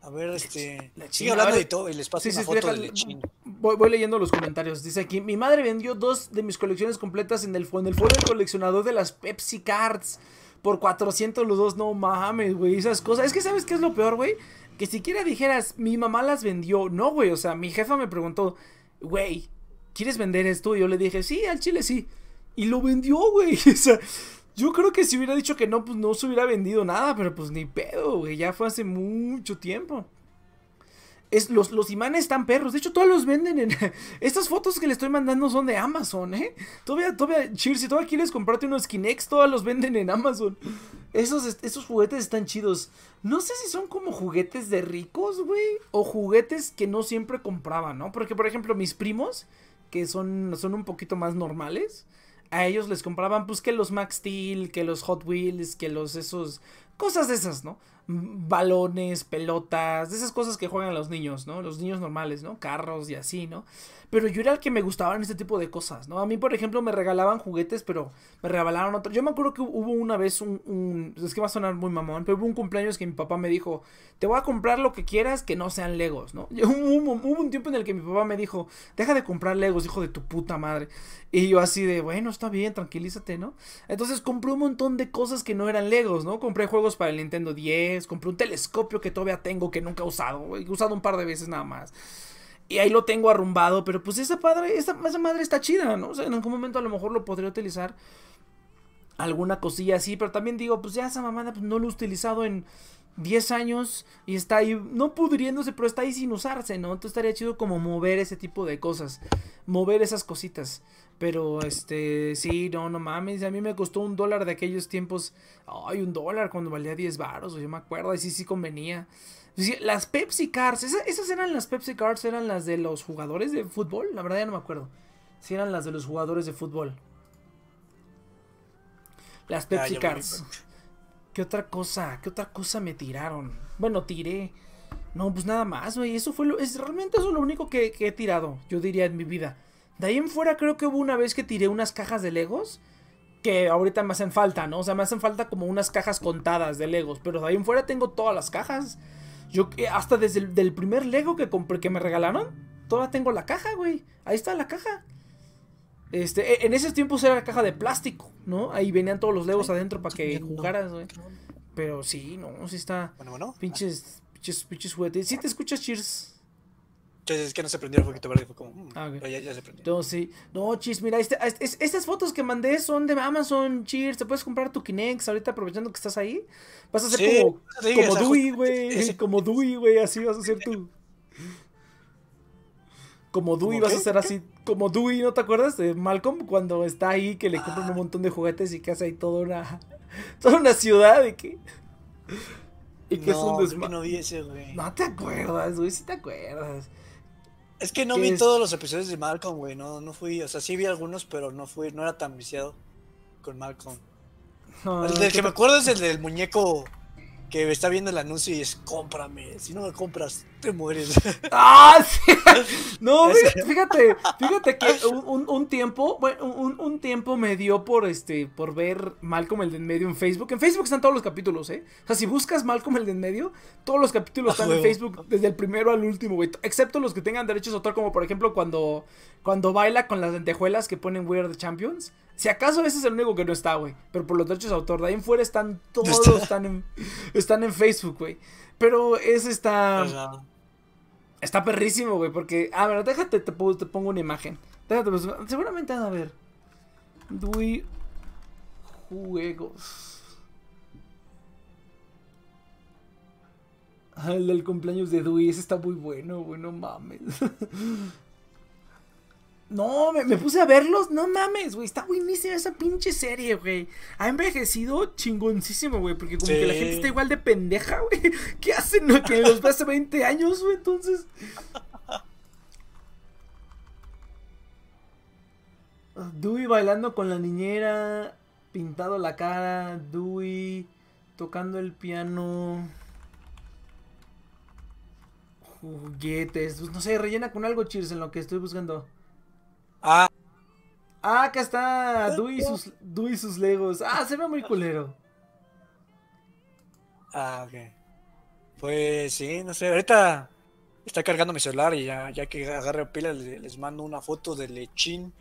A ver, este. Sigue hablando de todo y les paso una foto de lechín. Voy, leyendo los comentarios. Dice aquí: Mi madre vendió dos de mis colecciones completas en el, en el foro del coleccionador de las Pepsi Cards por 400 los dos, no mames, güey, esas cosas. Es que, ¿sabes qué es lo peor, güey? Que siquiera dijeras, mi mamá las vendió. No, güey, o sea, mi jefa me preguntó, güey, ¿quieres vender esto? Y yo le dije, sí, al chile sí. Y lo vendió, güey. O sea, yo creo que si hubiera dicho que no, pues no se hubiera vendido nada, pero pues ni pedo, güey, ya fue hace mucho tiempo los, los imanes están perros. De hecho, todos los venden en. Estas fotos que le estoy mandando son de Amazon, ¿eh? Todavía, todavía, Cheers, si todavía quieres comprarte unos Kinex, todos los venden en Amazon. Esos, esos juguetes están chidos. No sé si son como juguetes de ricos, güey. O juguetes que no siempre compraban, ¿no? Porque, por ejemplo, mis primos, que son, son un poquito más normales. A ellos les compraban, pues, que los Max Steel, que los Hot Wheels, que los esos. Cosas de esas, ¿no? Balones, pelotas, de esas cosas que juegan los niños, ¿no? Los niños normales, ¿no? Carros y así, ¿no? Pero yo era el que me gustaban este tipo de cosas, ¿no? A mí, por ejemplo, me regalaban juguetes, pero me regalaron otros. Yo me acuerdo que hubo una vez un, Es que va a sonar muy mamón, pero hubo un cumpleaños que mi papá me dijo: Te voy a comprar lo que quieras que no sean Legos, ¿no? hubo, hubo, un tiempo en el que mi papá me dijo: Deja de comprar Legos, hijo de tu puta madre. Y yo así de: Bueno, está bien, tranquilízate, ¿no? Entonces compré un montón de cosas que no eran Legos, ¿no? Compré juegos para el Nintendo 10, compré un telescopio que todavía tengo que nunca he usado, he usado un par de veces nada más. Y ahí lo tengo arrumbado, pero pues esa padre, esa, madre está chida, ¿no? O sea, en algún momento a lo mejor lo podría utilizar alguna cosilla así, pero también digo, pues ya esa mamada pues no lo he utilizado en 10 años y está ahí, no pudriéndose, pero está ahí sin usarse, ¿no? Entonces estaría chido como mover ese tipo de cosas, mover esas cositas. Pero, este, sí, no, no mames, a mí me costó un dólar de aquellos tiempos, ay, un dólar cuando valía 10 baros, yo me acuerdo, y sí, sí convenía. Las Pepsi Cars, ¿esas, eran las Pepsi Cars, eran las de los jugadores de fútbol, la verdad ya no me acuerdo. Si eran las de los jugadores de fútbol. Las Pepsi Cars. ¿Qué otra cosa? ¿Qué otra cosa me tiraron? Bueno, tiré. No, pues nada más, güey. Eso fue lo. Es, realmente eso es lo único que, que, he tirado, yo diría, en mi vida. De ahí en fuera creo que hubo una vez que tiré unas cajas de Legos. Que ahorita me hacen falta, ¿no? O sea, me hacen falta como unas cajas contadas de Legos. Pero de ahí en fuera tengo todas las cajas. Yo hasta desde el del primer Lego que compré, que me regalaron, todavía tengo la caja, güey. Ahí está la caja. Este, e, en esos tiempos era la caja de plástico, ¿no? Ahí venían todos los Legos adentro para que jugaras, güey. Pero sí, no, sí está. Bueno, bueno. Pinches, pinches, pinches juguetes. ¿Sí te escuchas, Cheers? Es que no se prendió un poquito verde, fue como. Mm, ah, ya, ya, se prendió. No, sí. No, Cheers, mira, este, estas fotos que mandé son de Amazon, Cheers. Te puedes comprar tu Kinex ahorita aprovechando que estás ahí. Vas a ser como, como Dewey, güey. Como Dewey, güey. Así vas a ser tú. Como Dewey vas a ser así. Como Dewey, ¿no te acuerdas de Malcolm? Cuando está ahí, que le compran un ah. montón de juguetes y que hace ahí toda una. Toda una ciudad y que. Y que es un desmadre. No, vi ese, güey. no te acuerdas, güey, sí te acuerdas. Es que no vi todos los episodios de Malcolm, güey. No, no fui. O sea, sí vi algunos, pero no fui. No era tan viciado con Malcolm. el del que me acuerdo es el del muñeco que está viendo el anuncio y es cómprame. Si no me compras, te mueres. ¡Ah! Sí. No, fíjate, fíjate que un, tiempo, bueno, un, tiempo me dio por este, por ver Malcolm el de en medio en Facebook. En Facebook están todos los capítulos, ¿eh? O sea, si buscas Malcolm el de en medio, todos los capítulos están en Facebook, desde el primero al último, güey. Excepto los que tengan derechos de autor, como por ejemplo cuando, cuando baila con las lentejuelas que ponen We Are the Champions. Si acaso ese es el único que no está, güey. Pero por los derechos de autor, de ahí en fuera están todos, están en, están en Facebook, güey. Pero ese está... Está perrísimo, güey, porque... A ver, déjate, te, te pongo una imagen. Déjate, pues, seguramente van a ver. Dui Juegos. Ah, el del cumpleaños de Dewey, ese está muy bueno, güey, no mames. No, me, me, puse a verlos. No mames, güey. Está buenísima esa pinche serie, güey. Ha envejecido chingoncísimo, güey. Porque como sí. que la gente está igual de pendeja, güey. ¿Qué hacen no? que los hace 20 años, güey? Entonces. Dewey bailando con la niñera. Pintado la cara. Dewey tocando el piano. Juguetes. Pues no sé, rellena con algo, Cheers, en lo que estoy buscando. Ah. Acá está Dewey y sus, y sus Legos. Ah, se ve muy culero. Ah, ok. Pues sí, no sé, ahorita está cargando mi celular y ya, ya que agarre pilas les, mando una foto de lechín.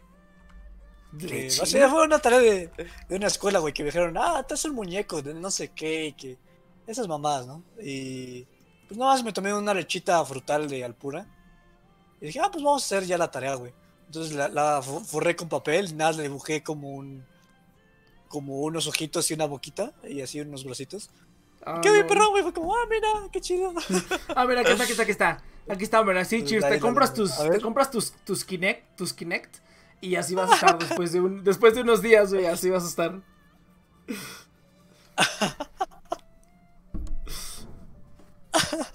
Que, no sé, fue una tarea de, de una escuela, güey, que me dijeron, ah, te un muñeco de no sé qué, que esas mamás, ¿no? Y pues nada más me tomé una lechita frutal de Alpura. Y dije, ah, pues vamos a hacer ya la tarea, güey. Entonces la, la forré con papel, nada, le dibujé como un. como unos ojitos y una boquita, y así unos bracitos. Ah, qué no. perro, güey, fue como, ah, mira, qué chido. Ah, mira, aquí está, aquí está, aquí está. Aquí está, mira, sí, cheers. Te compras tus, te compras tus, tus Kinect, tus Kinect, y así vas a estar después de un, después de unos días, güey, así vas a estar.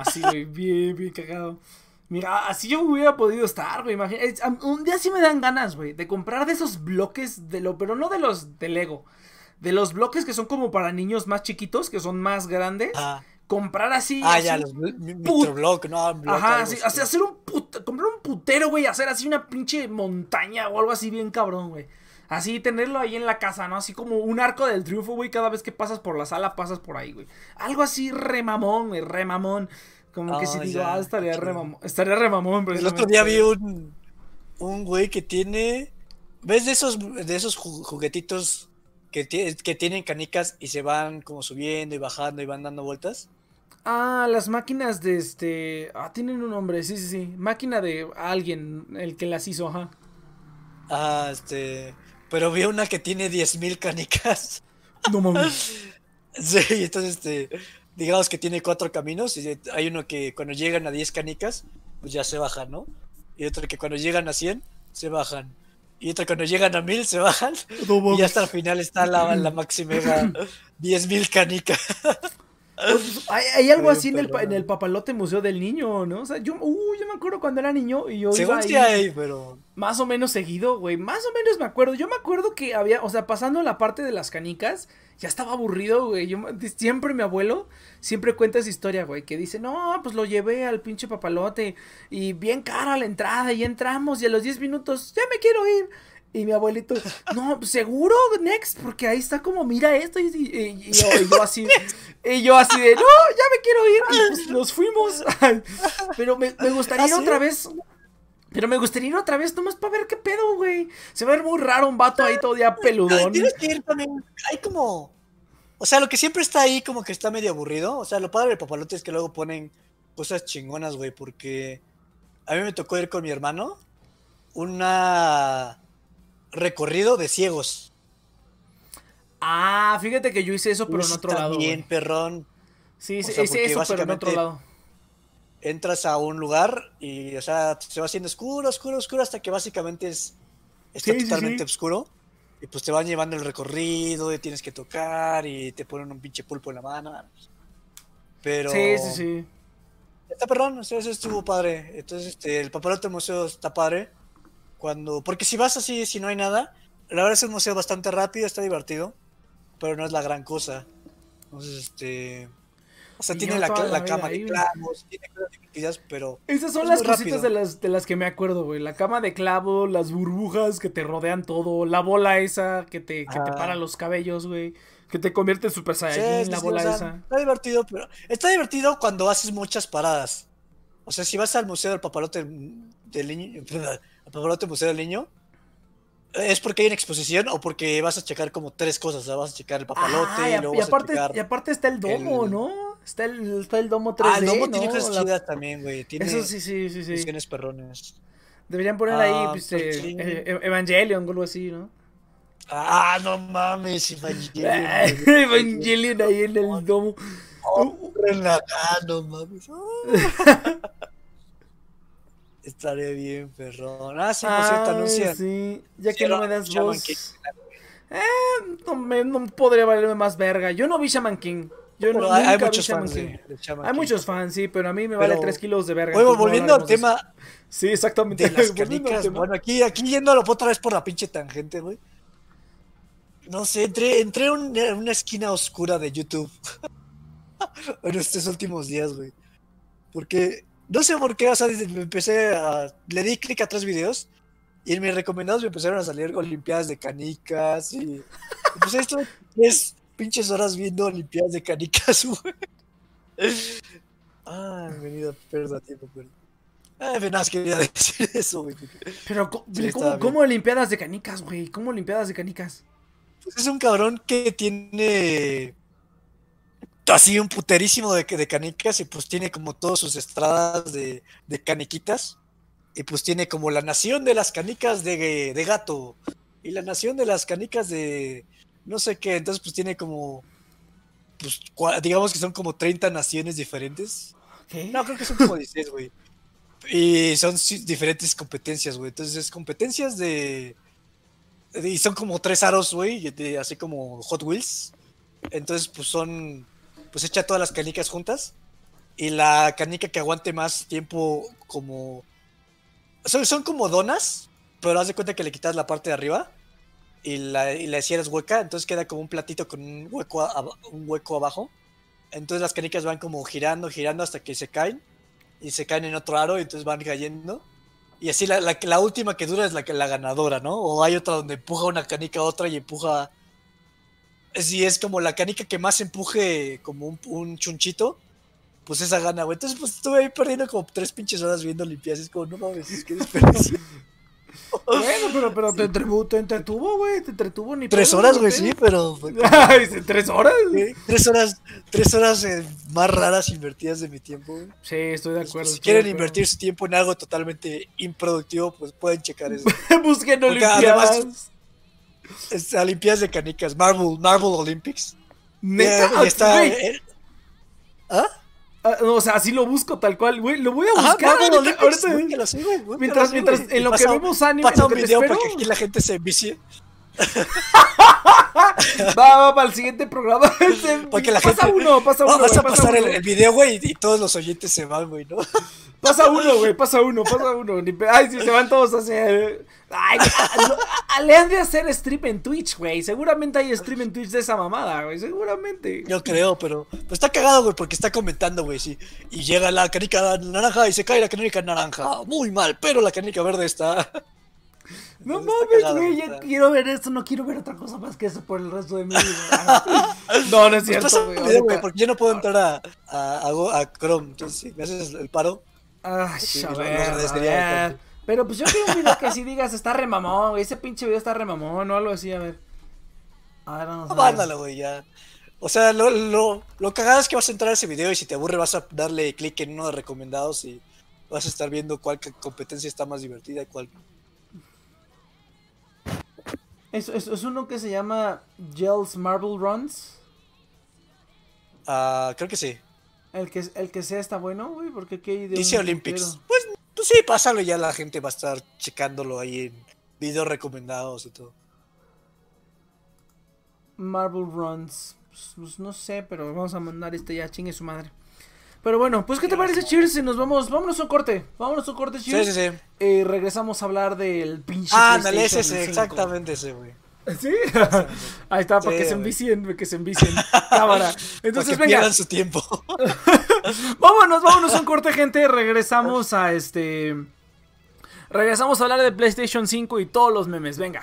Así, güey, bien, bien cagado. Mira, así yo hubiera podido estar, güey. Un día sí me dan ganas, güey, de comprar de esos bloques de lo, pero no de los de Lego. De los bloques que son como para niños más chiquitos, que son más grandes. Ah. Comprar así. Ah, así ya, los microblock, no, block, Ajá, así, así, hacer un put, comprar un putero, güey, hacer así una pinche montaña o algo así bien cabrón, güey. Así tenerlo ahí en la casa, ¿no? Así como un arco del triunfo, güey. Cada vez que pasas por la sala, pasas por ahí, güey. Algo así remamón, güey, remamón. Como oh, que si digo, ah, estaría remamón. Estaría remamón, El otro día vi un, un güey que tiene. ¿Ves de esos, de esos juguetitos que, que tienen canicas y se van como subiendo y bajando y van dando vueltas? Ah, las máquinas de este. Ah, tienen un nombre, sí, sí, sí. Máquina de alguien, el que las hizo, ajá. Ah, este. Pero vi una que tiene 10.000 canicas. No mames. sí, entonces, este, digamos que tiene cuatro caminos. Y hay uno que cuando llegan a 10 canicas, pues ya se bajan, ¿no? Y otro que cuando llegan a 100, se bajan. Y otro que cuando llegan a 1000, se bajan. No y hasta el final está la, la maximega 10.000 canicas. Pues, hay, hay, algo así en el, en el, papalote museo del niño, ¿no? O sea, yo, uh, yo me acuerdo cuando era niño y yo Según iba ahí, hay, pero... Más o menos seguido, güey, más o menos me acuerdo. Yo me acuerdo que había, o sea, pasando la parte de las canicas, ya estaba aburrido, güey. Yo, siempre mi abuelo, siempre cuenta esa historia, güey, que dice, no, pues lo llevé al pinche papalote y bien cara la entrada y entramos y a los 10 minutos, ya me quiero ir. Y mi abuelito, no, seguro, next, porque ahí está como, mira esto. Y, y, y, yo, y, yo, así, y yo así de, no, ya me quiero ir. Y pues nos fuimos. Pero me, me gustaría ir otra vez. Pero me gustaría ir otra vez, nomás para ver qué pedo, güey. Se va a ver muy raro un vato ahí todavía peludón. Tienes que ir también. Hay como. O sea, lo que siempre está ahí, como que está medio aburrido. O sea, lo padre del papalote es que luego ponen cosas chingonas, güey, porque a mí me tocó ir con mi hermano. Una recorrido de ciegos. Ah, fíjate que yo hice eso, pero en otro lado. Bien, perrón. Sí, sí, hice eso, pero en otro lado. Entras a un lugar y, o sea, se va haciendo oscuro, oscuro, oscuro, hasta que básicamente es está sí, totalmente sí, sí. oscuro. Y pues te van llevando el recorrido y tienes que tocar y te ponen un pinche pulpo en la mano. Pero. Sí, sí, sí. Está perrón, o sea, eso estuvo padre. Entonces, este, el papalote museo está padre. Cuando, porque si vas así, si no hay nada, la verdad es un museo bastante rápido, está divertido, pero no es la gran cosa. Entonces, este. O sea, tiene la, la, cama de clavos, tiene cosas divertidas, pero. Esas son las cositas de las, de las que me acuerdo, güey. La cama de clavo, las burbujas que te rodean todo, la bola esa que te, que ah. te para los cabellos, güey. Que te convierte en Super Saiyajin, sí, la sí, bola o sea, esa. Está divertido, pero. Está divertido cuando haces muchas paradas. O sea, si vas al Museo del Papalote del Niño. Papalote Museo del Niño, es porque hay una exposición o porque vas a checar como tres cosas. O sea, vas a checar el papalote ah, y, y, luego y aparte, vas a checar y aparte está el domo, el... ¿no? Está el, está el domo 3D. Ah, el domo ¿no? tiene cosas La... chidas también, güey. Tiene Eso sí, sí, sí. sí. Perrones. Deberían poner ah, ahí pues, pues, eh, eh, Evangelion o algo así, ¿no? Ah, no mames, Evangelion. Evangelion ahí en el domo. Oh, ah, no mames. Estaré bien, perrón. Ah, sí, por cierto, Ay, anuncian. sí, ya que no me das Shaman voz. King. Eh, no, me, no podría valerme más verga. Yo no vi Shaman King. Yo no, hay, nunca vi muchos Shaman fans King. de, de Shaman Hay King. muchos fans, sí, pero a mí me vale Pero- 3 kilos de verga. No volviendo al eso. tema Sí, exactamente. de las canicas, bueno, aquí, aquí yéndolo otra vez por la pinche tangente, güey. No sé, entré, entré en un- en una esquina oscura de YouTube en estos últimos días, güey. Porque, no sé por qué, o sea, desde- me empecé a... Le di clic a tres videos y en mis recomendados me empezaron a salir olimpiadas de canicas y... Pues esto tres pinches horas viendo olimpiadas de canicas, güey. Ah, venido pérdida de tiempo, pero... Ah, más quería decir eso, güey. Pero, Sí, ¿cómo, bien. cómo Olimpiadas de canicas, güey? ¿Cómo Olimpiadas de canicas? Pues es un cabrón que tiene así un puterísimo de, de canicas y pues tiene como todas sus estradas de, de caniquitas. Y pues tiene como la nación de las canicas de, de gato y la nación de las canicas de no sé qué. Entonces pues tiene como, pues digamos que son como 30 naciones diferentes. ¿Qué? No, creo que son como 16, güey. Y son diferentes competencias, güey. Entonces, es competencias de. Y son como tres aros, güey. Así como Hot Wheels. Entonces, pues son. Pues echa todas las canicas juntas. Y la canica que aguante más tiempo, como. Son, son como donas. Pero haz de cuenta que le quitas la parte de arriba. Y la, y la cierras hueca. Entonces queda como un platito con un hueco, a- un hueco abajo. Entonces las canicas van como girando, girando hasta que se caen. Y se caen en otro aro y entonces van cayendo. Y así la, la, la última que dura es la, la ganadora, ¿no? O hay otra donde empuja una canica a otra y empuja... Si es como la canica que más empuje como un, un chunchito, pues esa gana, güey. Entonces pues estuve ahí perdiendo como tres pinches horas viendo limpias. Es como, no mames, qué desperdicio. Bueno, pero, pero te, entretuvo, te entretuvo, güey. Te entretuvo ni tres pedo, horas, güey, pedo. sí, pero... Ay, ¿sí, ¿Tres horas? güey, Tres horas, tres horas eh, más raras invertidas de mi tiempo, güey. Sí, estoy de Pues, acuerdo. si quieren acuerdo. invertir su tiempo en algo totalmente improductivo, pues pueden checar eso. Busquen Olimpiadas. además- Es Olimpiadas de canicas, Marvel, Marvel Olympics. Neta, y está, güey. eh, ¿Ah? Ah, no, o sea, así lo busco tal cual, güey. Lo voy a Ajá, buscar Marvel. Olympics, ahorita- búsquelo así, güey, búsquelo mientras, mientras, en lo que vemos anime, Pasa un video espero. para que aquí la gente se envicie. Va, va, para el siguiente programa. Para que la pasa gente- uno, pasa uno. No, vas a pasa pasar el, uno. el video, güey, y, todos los oyentes se van, güey, ¿no? Pasa uno, güey, pasa uno, pasa uno. Ay, sí, se van todos eh. Ay, a- le han de hacer stream en Twitch, güey. Seguramente hay stream en Twitch de esa mamada, güey. Seguramente. Yo creo, pero pues está cagado, güey, porque está comentando, güey, sí. Y llega la canica naranja y se cae la canica naranja. Muy mal, pero la canica verde está. No mames, güey. Ya quiero ver esto. No quiero ver otra cosa más que eso por el resto de mi vida. No, no es Pues cierto, güey. porque yo no puedo entrar a, a, a a Chrome. Entonces, si me haces el paro, Ay, Sí, a ver, a ver. bastante. Pero pues yo quiero un video que si digas está remamón, güey. Ese pinche video está remamón o algo así, a ver. A ver, vamos a ver. güey, ya. O sea, lo, lo, lo cagado es que vas a entrar a ese video y si te aburre vas a darle clic en uno de recomendados y vas a estar viendo cuál competencia está más divertida y cuál. Es, es, es uno que se llama Gels Marble Runs. Ah, creo que sí. El que, el que sea está bueno, güey, porque aquí hay de Dice Olympics. Pues, pues sí, pásalo y ya la gente va a estar checándolo ahí en videos recomendados y todo. Marble Runs. Pues, pues, no sé, pero vamos a mandar este ya, chingue su madre. Pero bueno, pues ¿qué te parece, Cheers? Si nos vamos, vámonos a un corte. Vámonos a un corte, Sí, Cheers. sí, sí. Eh, regresamos a hablar del pinche. Ah, ándale, ese, ese, 5. exactamente ese, güey. ¿Sí? Ahí está, para Sí, que se envicien, que se envicien. Cámara. Para Entonces, que venga, su tiempo. vámonos, vámonos a un corte, gente. Regresamos a este. Regresamos a hablar de PlayStation 5 y todos los memes. Venga.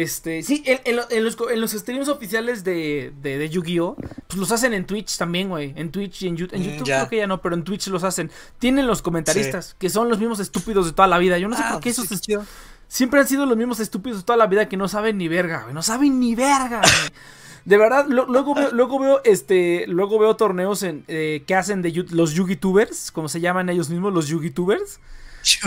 Este, sí, en, los, en los, streams oficiales de, de, Yu-Gi-Oh! Pues los hacen en Twitch también, güey. En Twitch y en, YouTube. En mm, YouTube creo que ya no, pero en Twitch los hacen. Tienen los comentaristas, que son los mismos estúpidos de toda la vida. Yo no sé ah, por qué pues esos. siempre han sido los mismos estúpidos de toda la vida que no saben ni verga, güey. No saben ni verga, güey. De verdad, luego, veo, luego veo este. Luego veo torneos en, eh, que hacen de los Yugi-Tubers, como se llaman ellos mismos, los Yugi-Tubers.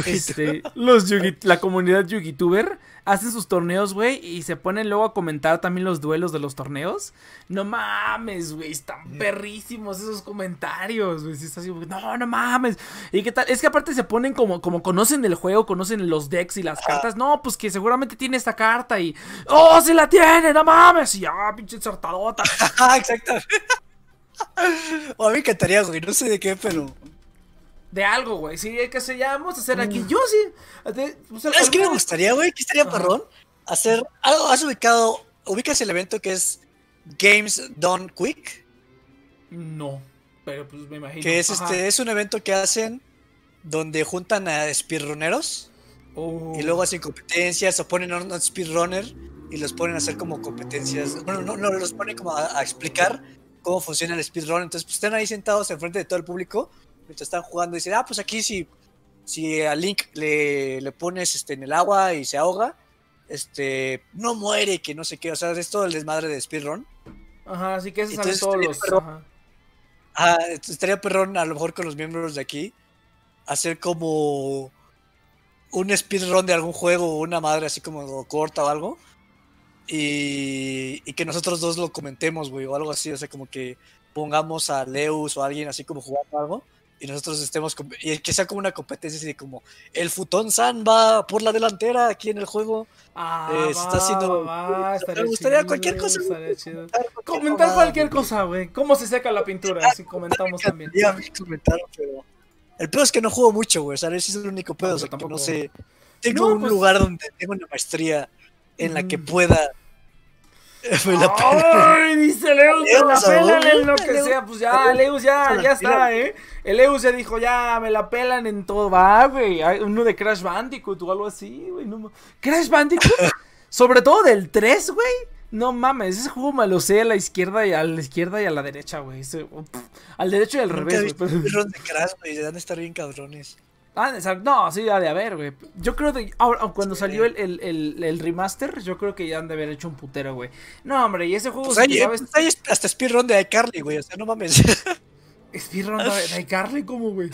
Este, los la comunidad Yugi-Tuber hacen sus torneos, güey, y se ponen luego a comentar también los duelos de los torneos. No mames, güey, están perrísimos esos comentarios, güey. No, no mames. ¿Y qué tal? Es que aparte se ponen como, como conocen el juego, conocen los decks y las cartas. No, pues que seguramente tiene esta carta y. ¡Oh, sí la tiene! ¡No mames! Y ya, pinche sartadota. Exacto. o a mí me encantaría, güey, no sé de qué, pero de algo, güey. Sí, que se vamos a hacer aquí. Mm. Yo sí. es que me gustaría, güey? ¿Qué estaría parrón? Hacer algo. ¿Has ubicado? ¿Ubicas el evento que es Games Done Quick? No, pero pues me imagino. Que es este, es un evento que hacen donde juntan a speedrunneros. Y luego oh. hacen competencias o ponen a un speedrunner y los ponen a hacer como competencias. Bueno, no, no los ponen como a, a explicar cómo funciona el speedrun. Entonces, pues están ahí sentados enfrente de todo el público mientras están jugando y dicen, ah, pues aquí si, si a Link le, le pones este, en el agua y se ahoga, este, no muere, que no sé qué. O sea, es todo el desmadre de speedrun. Ajá, así que esos salen Entonces, todos los. perrón. ajá. Ah, estaría perrón a lo mejor con los miembros de aquí hacer como un speedrun de algún juego o una madre así como corta o algo. Y, y que nosotros dos lo comentemos, güey, o algo así. O sea, como que pongamos a Leus o a alguien así como jugando algo. Y nosotros estemos. Y que sea como una competencia así de como. El Futón San va por la delantera aquí en el juego. Ah, Eh, se va, está haciendo- va, me gustaría chido, cualquier cosa, chido. Comentar cualquier cosa, güey. ¿Cómo se seca la pintura? Así comentamos también. Pero. El pedo es que no juego mucho, güey. O sea, ese es el único pedo. No, o sea, que no tampoco. sé. Tengo No, un pues- lugar donde tengo una maestría en la que Mm. pueda. me la pela. ¡Ay! Dice Leus, me la pelan en lo que Leus. sea. Pues ya, Leus ya, Se ya está. ¿eh? El Leus ya dijo, ya, me la pelan en todo. Va, güey. Uno de Crash Bandicoot o algo así, güey. No, ¿Crash Bandicoot? Sobre todo del 3, güey. No mames, ese juego me lo sé a la izquierda y a la izquierda y a la derecha, güey. Ese- pff, Al derecho y al Nunca revés, güey. pero- de Crash, güey. Deben estar bien cabrones. Ah. No, sí, ha de haber, güey. Yo creo que ahora, cuando salió el, el, el, el remaster, yo creo que ya han de haber hecho un putero, güey. No, hombre, y ese juego, Pues hay, tú sabes, pues hay hasta speedrun de iCarly, güey. O sea, no mames. speedrun de, iCarly, ¿cómo, güey?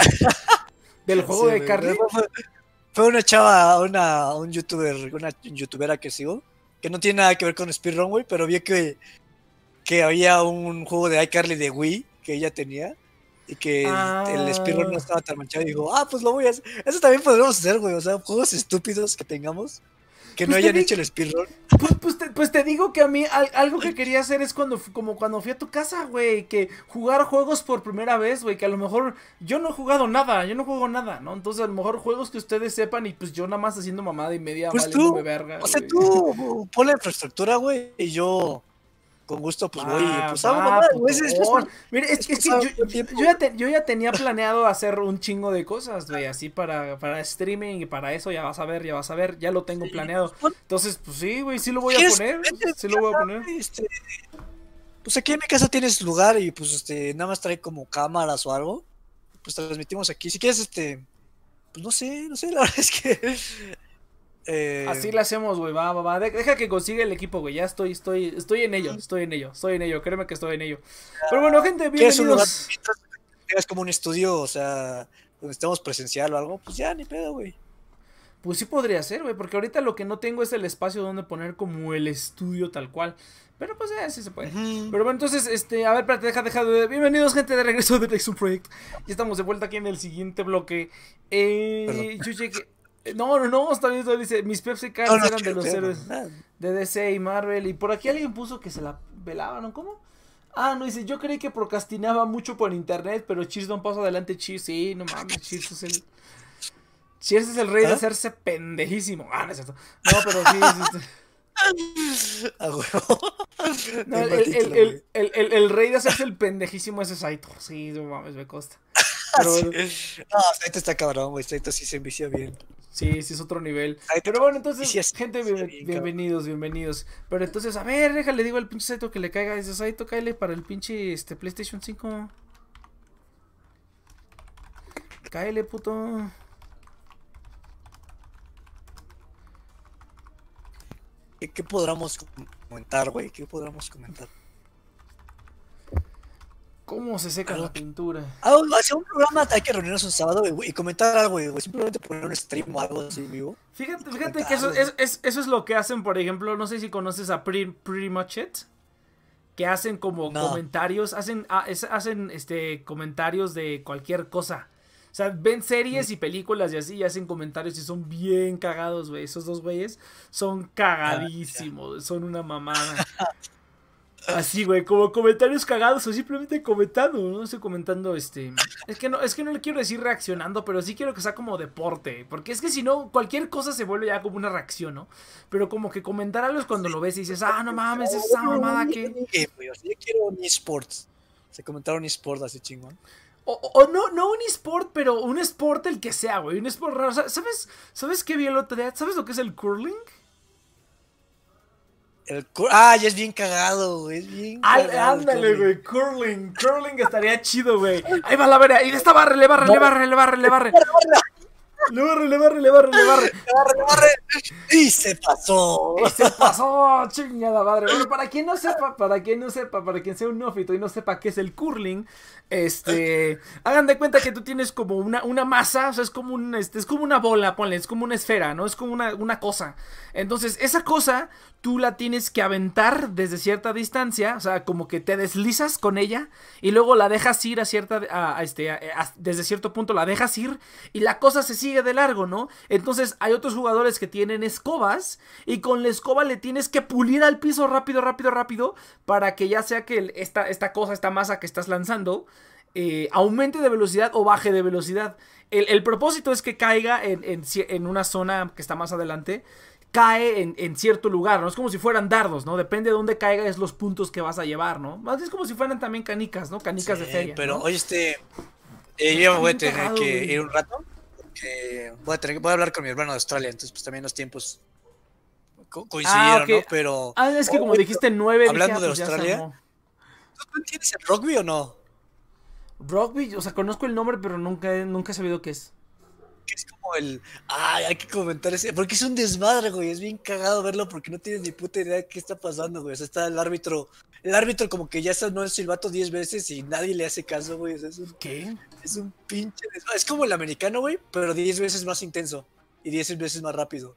Del juego Sí, de iCarly. Fue, una chava, una, un youtuber, una youtubera que sigo, que no tiene nada que ver con speedrun, güey, pero vio que, que había un juego de iCarly de Wii que ella tenía y que el- Ah. el speedrun no estaba tan manchado y dijo, ah, pues lo voy a hacer. Eso también podríamos hacer, güey, o sea, juegos estúpidos que tengamos que no Pues te hayan hecho el speedrun. Pues, pues, te, pues te digo que a mí al- algo que quería hacer es cuando como cuando fui a tu casa, güey, que jugar juegos por primera vez, güey, que a lo mejor yo no he jugado nada, yo no juego nada, ¿no? Entonces a lo mejor juegos que ustedes sepan y pues yo nada más haciendo mamada y media Pues valiéndome tú, verga. O sea, tú pon la infraestructura, güey, y yo con gusto, pues voy, Ah, pues hago mamá, güey, es-. Mire, es, que- es que pasado yo, ya te- yo ya tenía planeado hacer un chingo de cosas, güey, así para, para streaming y para eso, ya vas a ver, ya vas a ver, ya lo tengo Sí, planeado. pues, Entonces, pues sí, güey, sí lo voy a poner, sí lo voy a poner. Este, pues aquí en mi casa tienes lugar y pues este nada más trae como cámaras o algo. Pues transmitimos aquí. Si quieres, este, pues no sé, no sé, la verdad es que eh, Así lo hacemos, güey, va, va, va, de- deja que consiga el equipo, güey, ya estoy, estoy, estoy en ello, estoy en ello, estoy en ello, créeme que estoy en ello. Pero bueno, gente, bienvenidos. tengas como un estudio, o sea, donde estemos presencial o algo, pues ya ni pedo, güey. Pues sí podría ser, güey, porque ahorita lo que no tengo es el espacio donde poner como el estudio tal cual. Pero pues ya, sí se puede. Pero bueno, entonces, este, a ver, espérate, deja, deja de... Bienvenidos, gente, de regreso de Nexus Project. Ya estamos de vuelta aquí en el siguiente bloque. Eh, yo llegué... eh, No, no, no, está bien, dice, mis Pepsi Cards No, no, eran de los héroes de DC y Marvel. Y por aquí alguien puso que se la velaban, ¿no? ¿Cómo? Ah, no, dice, yo creí que procrastinaba mucho por internet, pero Cheers da un paso adelante, Cheers, sí, no mames, Cheers es el... Cheers es el rey de ¿Ah? hacerse pendejísimo. Ah, no es cierto. No, pero sí, sí, sí. A huevo. No, el, el el- rey de hacerse el pendejísimo es Saito. Sí, no mames, me costa. Pero Sí. bueno, No, Saito está cabrón, güey. Saito sí se envicia bien. Sí, sí es otro nivel. Pero bueno, entonces, sí gente, sí, bien- bien, bienvenidos, bienvenidos. Pero entonces, a ver, déjale, digo al pinche Saito que le caiga. Dice Saito, cáele para el pinche este, PlayStation 5. Cáele, puto. ¿Qué, qué podríamos comentar, güey? ¿Qué podríamos comentar? ¿Cómo se seca la pintura? Ah, hacia un programa hay que reunirnos un sábado güey, y comentar algo, güey. Simplemente poner un stream o algo así vivo. Fíjate, fíjate que eso es, es- eso es lo que hacen, por ejemplo, no sé si conoces a Pretty, Pretty Much It, que hacen como No. comentarios, hacen, ah, es- hacen este comentarios de cualquier cosa. O sea, ven series y películas y así y hacen comentarios y son bien cagados, güey. Esos dos güeyes son cagadísimos, son una mamada. Así, güey, como comentarios cagados o simplemente comentando, no estoy comentando este, es que no es que no le quiero decir reaccionando, pero sí quiero que sea como deporte, porque es que si no cualquier cosa se vuelve ya como una reacción, ¿no? Pero como que comentar algo es cuando lo ves y dices, "Ah, no mames, esa mamada que yo quiero un eSports. Se comentaron eSports así chingón. O, o no, no un esport, pero un sport el que sea, güey. Un sport raro. Sa- ¿Sabes, ¿Sabes qué vi el otro día? ¿Sabes lo que es el curling? El ah, ya es bien cagado, güey. Es bien cagado. Ándale, güey. Curling. Curling estaría chido, güey. Ahí va la vera. Ahí está barre, le barre, le barre, le barre, le barre. Le barre, le barre, le barre, le barre. Le barre, le barre. Y se pasó. Y se pasó, chingada madre. Bueno, para quien no sepa, para quien no sepa, para quien sea un nófito y no sepa qué es el curling, este, hagan de cuenta que tú tienes como una, una masa, o sea, es como un, este, es como una bola, ponle, es como una esfera, ¿no? Es como una, una cosa. Entonces, esa cosa, tú la tienes que aventar desde cierta distancia, o sea, como que te deslizas con ella y luego la dejas ir a cierta, a, este, desde cierto punto la dejas ir y la cosa se sigue de largo, ¿no? Entonces, hay otros jugadores que tienen escobas y con la escoba le tienes que pulir al piso rápido, rápido, rápido para que ya sea que esta, esta cosa, esta masa que estás lanzando, eh, aumente de velocidad o baje de velocidad. El, propósito es que caiga en, una zona que está más adelante. Cae en, cierto lugar, ¿no? Es como si fueran dardos, ¿no? Depende de dónde caiga, es los puntos que vas a llevar, ¿no? Más es como si fueran también canicas, ¿no? Canicas de feria. Pero, oye, este. Eh, yo me voy a tener que ir un rato. Voy, a tener, voy a hablar con mi hermano de Australia, entonces, pues también los tiempos coincidieron, ah, ¿no? Pero. Ah, es que como dijiste nueve. Hablando de ah, pues Australia. ¿Tú entiendes el rugby o no? Rugby, o sea, conozco el nombre, pero nunca, nunca he sabido qué es. Es como el. Ay, hay que comentar ese. Porque es un desmadre, güey. Es bien cagado verlo porque no tienes ni puta idea de qué está pasando, güey. O sea, está el árbitro. El árbitro, como que ya no el silbato 10 veces y nadie le hace caso, güey. O sea, es un, ¿Qué? Es un pinche desmadre. Es como el americano, güey, pero 10 veces más intenso y 10 veces más rápido.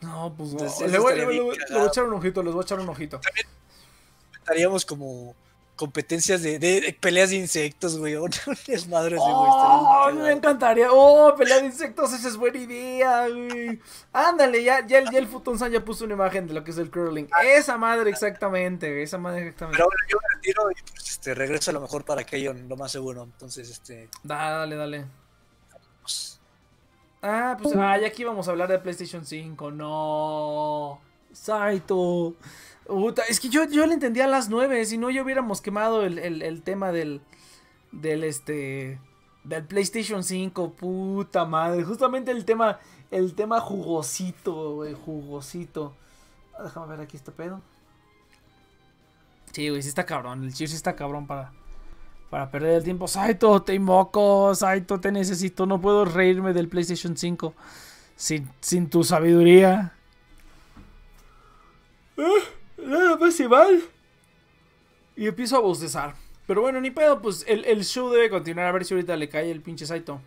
No, pues no. Le voy, a echar un ojito, les voy a echar un ojito. También estaríamos como competencias de, peleas de insectos, güey. Un desmadre güey. Oh, me encantaría. Oh, pelea de insectos, esa es buena idea, güey. Ándale, ya, ya, ya el Futonsan ya puso una imagen de lo que es el curling. Esa madre, exactamente, esa madre, exactamente. Pero bueno, yo me retiro y pues, este, regreso a lo mejor para aquello, lo más seguro. Entonces, este. Dale, dale. Ah, pues ah, ya aquí vamos a hablar de PlayStation 5. No. Saito es que yo, yo le entendía a las 9, si no ya hubiéramos quemado el, tema del, del este, del PlayStation 5, puta madre, justamente el tema, el tema jugosito, güey, jugosito. Ah, déjame ver aquí este pedo. Sí, güey, sí está cabrón, el chip sí está cabrón para, para perder el tiempo. Saito, te invoco, Saito, te necesito, no puedo reírme del PlayStation 5 sin, sin tu sabiduría. ¿Eh? Nada más y mal. Y empiezo a bostezar. Pero bueno, ni pedo, pues el, show debe continuar. A ver si ahorita le cae el pinche Saito.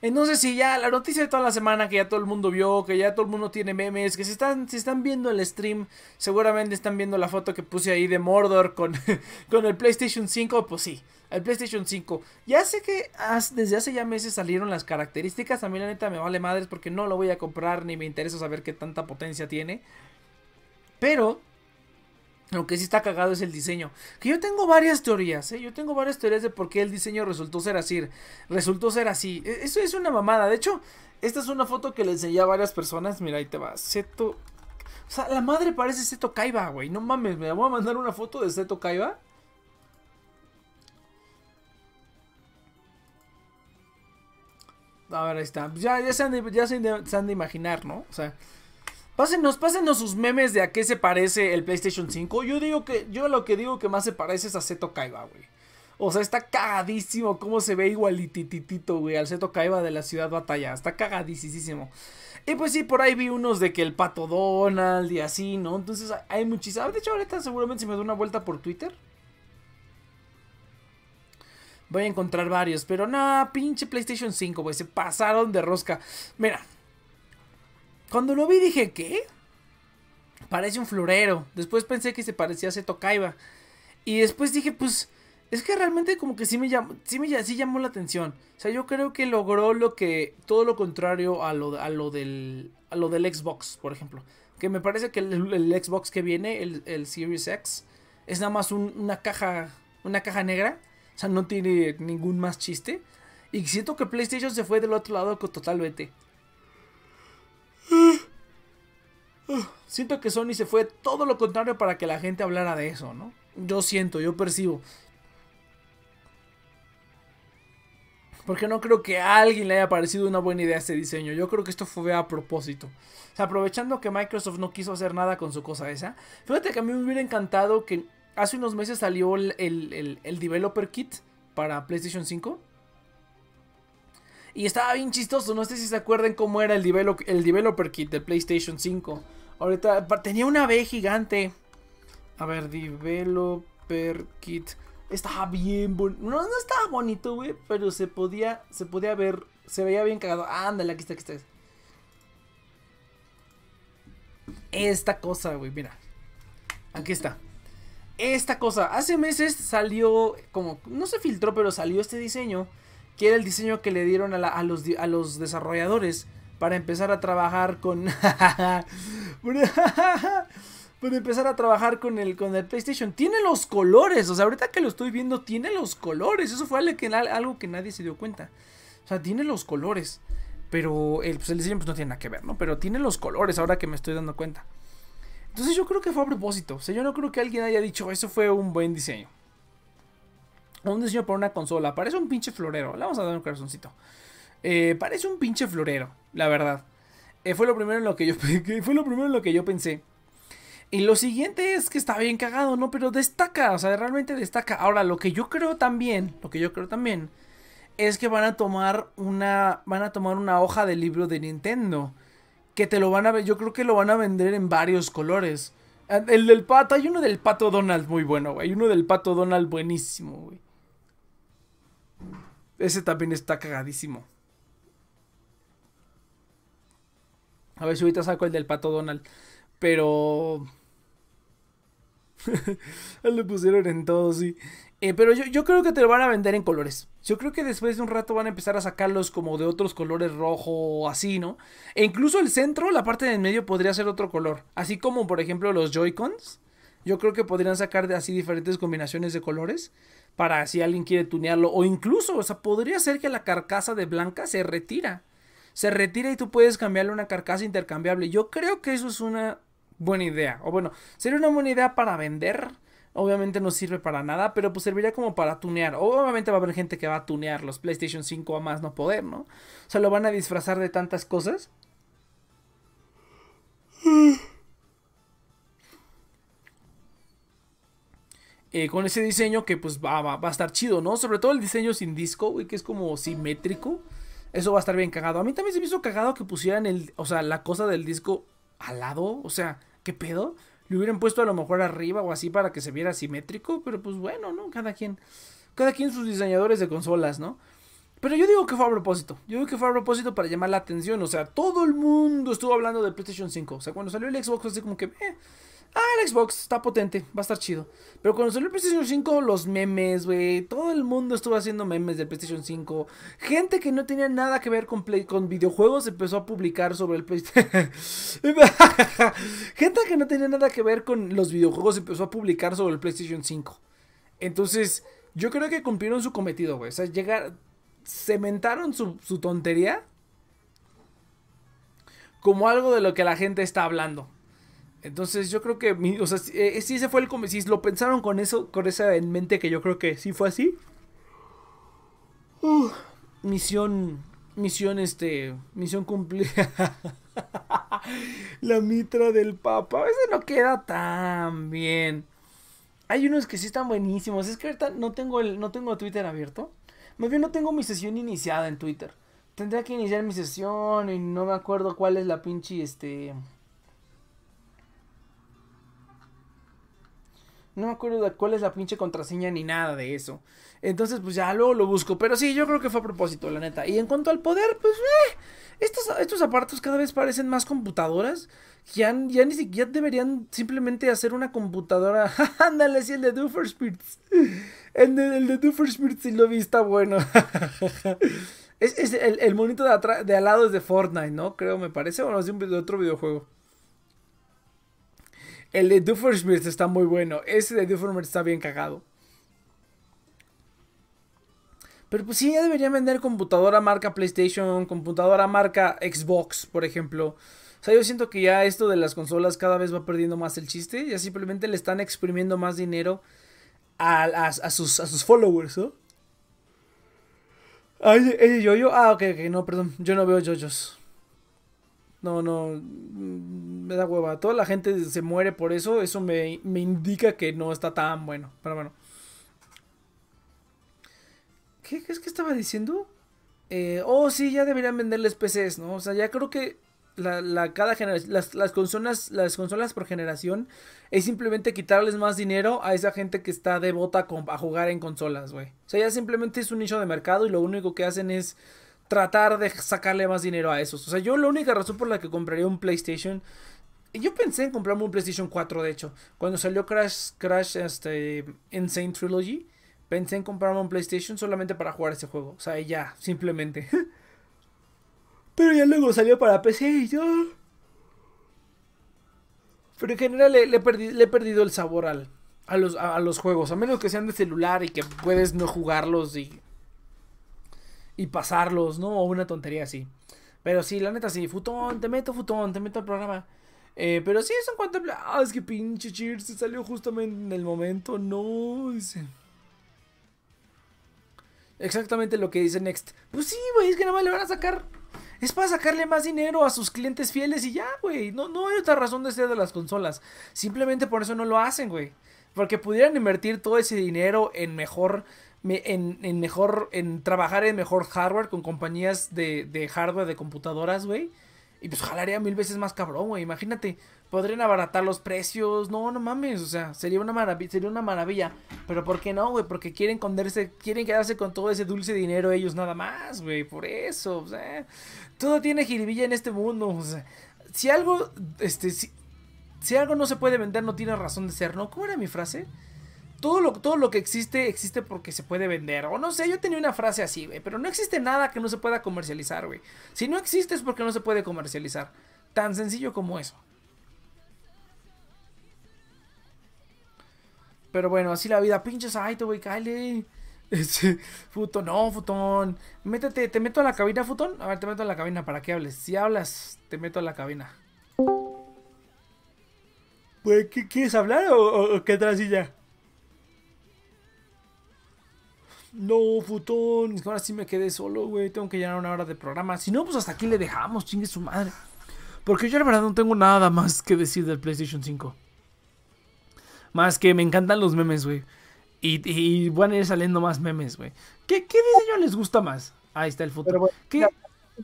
Entonces, si ya la noticia de toda la semana que ya todo el mundo vio, que ya todo el mundo tiene memes, que si están, si están viendo el stream, seguramente están viendo la foto que puse ahí de Mordor con, con el PlayStation 5, pues sí, el PlayStation 5. Ya sé que desde hace ya meses salieron las características, a mí la neta me vale madres porque no lo voy a comprar ni me interesa saber qué tanta potencia tiene. Pero lo que sí está cagado es el diseño. Que yo tengo varias teorías, ¿eh? Yo tengo varias teorías de por qué el diseño resultó ser así. Resultó ser así. E, eso es una mamada. De hecho, esta es una foto que le enseñé a varias personas. Mira, ahí te va. Seto. O sea, la madre parece Seto Kaiba, güey. No mames, me voy a mandar una foto de Seto Kaiba. A ver, ahí está. Ya, ya, se han de, ya se han de imaginar, ¿no? O sea, Pásenos, pásenos sus memes de a qué se parece el PlayStation 5. Yo digo que, yo lo que digo que más se parece es a Seto Kaiba, güey. O sea, está cagadísimo cómo se ve igualititito, güey, al Seto Kaiba de la ciudad batalla. Está cagadísimo. Y pues sí, por ahí vi unos de que el pato Donald y así, ¿no? Entonces hay muchísimas. De hecho, ahorita seguramente si me doy una vuelta por Twitter. Voy a encontrar varios, pero no, pinche PlayStation 5, güey. Se pasaron de rosca. Mira, cuando lo vi dije, ¿qué? Parece un florero. Después pensé que se parecía a Seto Kaiba. Y después dije, pues, es que realmente como que sí me llamó, sí me sí llamó la atención. O sea, yo creo que logró lo que, todo lo contrario a lo, a lo, del, a lo del Xbox, por ejemplo. Que me parece que el, Xbox que viene, el, el, Series X, es nada más una caja, una caja negra. O sea, no tiene ningún más chiste. Y siento que PlayStation se fue del otro lado totalmente. Siento que Sony se fue todo lo contrario para que la gente hablara de eso, ¿no? Yo siento, yo percibo. Porque no creo que a alguien le haya parecido una buena idea este diseño. Yo creo que esto fue a propósito. O sea, aprovechando que Microsoft no quiso hacer nada con su cosa esa. Fíjate que a mí me hubiera encantado que hace unos meses salió el, el Developer Kit para PlayStation 5. Y estaba bien chistoso. No sé si se acuerdan cómo era el, el Developer Kit de PlayStation 5. Ahorita tenía una B gigante. A ver, Developer Kit. Estaba bien bonito. No, no estaba bonito, güey. Pero se podía. Se podía ver. Se veía bien cagado. Ándale, aquí está, aquí está. Esta cosa, güey, mira. Aquí está. Esta cosa. Hace meses salió. Como. No se filtró, pero salió este diseño. Que era el diseño que le dieron a, los, a los desarrolladores. Para empezar a trabajar con. para empezar a trabajar con el, con el PlayStation. Tiene los colores, o sea, ahorita que lo estoy viendo, tiene los colores. Eso fue algo que, nadie se dio cuenta. O sea, tiene los colores. Pero el, pues, el diseño pues, no tiene nada que ver, ¿no? Pero tiene los colores ahora que me estoy dando cuenta. Entonces yo creo que fue a propósito. O sea, yo no creo que alguien haya dicho, eso fue un buen diseño. Un diseño para una consola. Parece un pinche florero. Le vamos a dar un corazoncito. Eh, parece un pinche florero, la verdad. Eh, fue lo primero en lo que yo fue lo primero en lo que yo pensé. Y lo siguiente es que está bien cagado, ¿no? Pero destaca, o sea, realmente destaca. Ahora, lo que yo creo también, lo que yo creo también, es que van a tomar una, van a tomar una hoja de libro de Nintendo. Que te lo van a yo creo que lo van a vender en varios colores. Ah, el del pato, hay uno del pato Donald muy bueno, güey. Hay uno del pato Donald buenísimo, güey. Ese también está cagadísimo. A ver si ahorita saco el del pato Donald. Pero Le pusieron en todo, sí. Eh, pero yo, yo, creo que te lo van a vender en colores. Yo creo que después de un rato van a empezar a sacarlos como de otros colores rojo o así, ¿no? E incluso el centro, la parte del medio podría ser otro color. Así como por ejemplo los Joy-Cons. Yo creo que podrían sacar de así diferentes combinaciones de colores. Para si alguien quiere tunearlo. O incluso, o sea, podría ser que la carcasa de blanca se retira. Se retira y tú puedes cambiarle una carcasa intercambiable. Yo creo que eso es una buena idea. O bueno, sería una buena idea para vender. Obviamente no sirve para nada, pero pues serviría como para tunear. Obviamente va a haber gente que va a tunear los PlayStation 5 a más no poder, ¿no? O sea, lo van a disfrazar de tantas cosas. Eh, con ese diseño que pues va, va, va, a estar chido, ¿no? Sobre todo el diseño sin disco, güey, que es como simétrico. Eso va a estar bien cagado. A mí también se me hizo cagado que pusieran el, o sea, la cosa del disco al lado. O sea, ¿qué pedo? Le hubieran puesto a lo mejor arriba o así para que se viera simétrico, pero pues bueno, ¿no? Cada quien, cada quien sus diseñadores de consolas, ¿no? Pero yo digo que fue a propósito. Yo digo que fue a propósito para llamar la atención. O sea, todo el mundo estuvo hablando de PlayStation 5. O sea, cuando salió el Xbox, así como que, eh, Ah, el Xbox está potente, va a estar chido. Pero cuando salió el PlayStation 5, los memes, güey. Todo el mundo estuvo haciendo memes del PlayStation 5. Gente que no tenía nada que ver con, con videojuegos empezó a publicar sobre el PlayStation. Gente que no tenía nada que ver con los videojuegos empezó a publicar sobre el PlayStation 5. Entonces, yo creo que cumplieron su cometido, güey. O sea, llegar. Cementaron su tontería como algo de lo que la gente está hablando. Entonces yo creo que, o sea, eh, si, ese fue el si lo pensaron con eso, con esa en mente que yo creo que sí fue así. misión, misión este, misión cumplida. La mitra del papa, veces no queda tan bien. Hay unos que sí están buenísimos. Es que ahorita no tengo el, no tengo Twitter abierto. Más bien no tengo mi sesión iniciada en Twitter. Tendría que iniciar mi sesión y no me acuerdo cuál es la pinche este No me acuerdo de cuál es la pinche contraseña ni nada de eso. Entonces, pues ya luego lo busco. Pero sí, yo creo que fue a propósito, la neta. Y en cuanto al poder, pues, eh, estos, estos aparatos cada vez parecen más computadoras. Ya, ya ni siquiera deberían simplemente hacer una computadora. Ándale, sí, el de Spirits. El de, el sí lo vi, está bueno. es, el, monito de, de al lado es de Fortnite, ¿no? Creo, me parece. O no, es de otro videojuego. El de Doofenshmirtz está muy bueno. Ese de Doofenshmirtz está bien cagado. Pero pues sí, ya deberían vender computadora marca PlayStation, computadora marca Xbox, por ejemplo. O sea, yo siento que ya esto de las consolas cada vez va perdiendo más el chiste. Ya simplemente le están exprimiendo más dinero a, sus, a sus followers, ¿no? Ay. Ah, ok, ok, no, perdón. Yo no veo yoyos. No, no. mm, Me da hueva. Toda la gente se muere por eso. Eso me, me indica que no está tan bueno. Pero bueno. ¿Qué, es que estaba diciendo? Eh, oh, sí, ya deberían venderles PCs, ¿no? O sea, ya creo que la, la cada generación, las, las consolas, las consolas por generación es simplemente quitarles más dinero a esa gente que está devota a jugar en consolas, güey. O sea, ya simplemente es un nicho de mercado y lo único que hacen es tratar de sacarle más dinero a esos. O sea, yo la única razón por la que compraría un PlayStation yo pensé en comprarme un PlayStation 4, de hecho. Cuando salió Crash, Crash este, Insane Trilogy, pensé en comprarme un PlayStation solamente para jugar ese juego. O sea, ya, simplemente. Pero ya luego salió para PC y yo... Pero en general le, le he, perdido el sabor al, a, los, a los juegos. A menos que sean de celular y que puedes no jugarlos y... Y pasarlos, ¿no? O una tontería así. Pero sí, la neta sí. Futón, te meto, Futón, te meto al programa. Eh, pero sí, eso en cuanto Ah, es que pinche Cheers se salió justamente en el momento. No, dice. Exactamente lo que dice Next. Pues sí, güey, es que nada más le van a sacar. Es para sacarle más dinero a sus clientes fieles y ya, güey. No, no hay otra razón de ser de las consolas. Simplemente por eso no lo hacen, güey. Porque pudieran invertir todo ese dinero en mejor. Me- En, en mejor. En trabajar en mejor hardware con compañías de, de hardware de computadoras, güey. Y pues jalaría mil veces más cabrón, güey. Imagínate, podrían abaratar los precios. No, no mames. O sea, sería una maravilla. Sería una maravilla. Pero ¿por qué no, güey? Porque quieren esconderse, quieren quedarse con todo ese dulce dinero ellos nada más, güey. Por eso, o sea. Todo tiene jiribilla en este mundo. O sea, si algo, este, si, si algo no se puede vender, no tiene razón de ser, ¿no? ¿Cómo era mi frase? Todo lo, todo lo que existe, existe porque se puede vender. O no sé, yo tenía una frase así, güey. Pero no existe nada que no se pueda comercializar, güey. Si no existe es porque no se puede comercializar. Tan sencillo como eso. Pero bueno, así la vida. Pinches Saito, güey, cállate. Este, Futón, no, Futón. Métete, te meto a la cabina, Futón. A ver, te meto a la cabina para que hables. Si hablas, te meto a la cabina. Pues, ¿qué, ¿quieres hablar o, qué así ya? No, Futón. Ahora sí me quedé solo, güey. Tengo que llenar una hora de programa. Si no, pues hasta aquí le dejamos, chingue su madre. Porque yo la verdad no tengo nada más que decir del PlayStation 5. Más que me encantan los memes, güey. Y, y van a ir saliendo más memes, güey. ¿Qué, ¿Qué diseño les gusta más? Ahí está el bueno, ¿Qué? ya.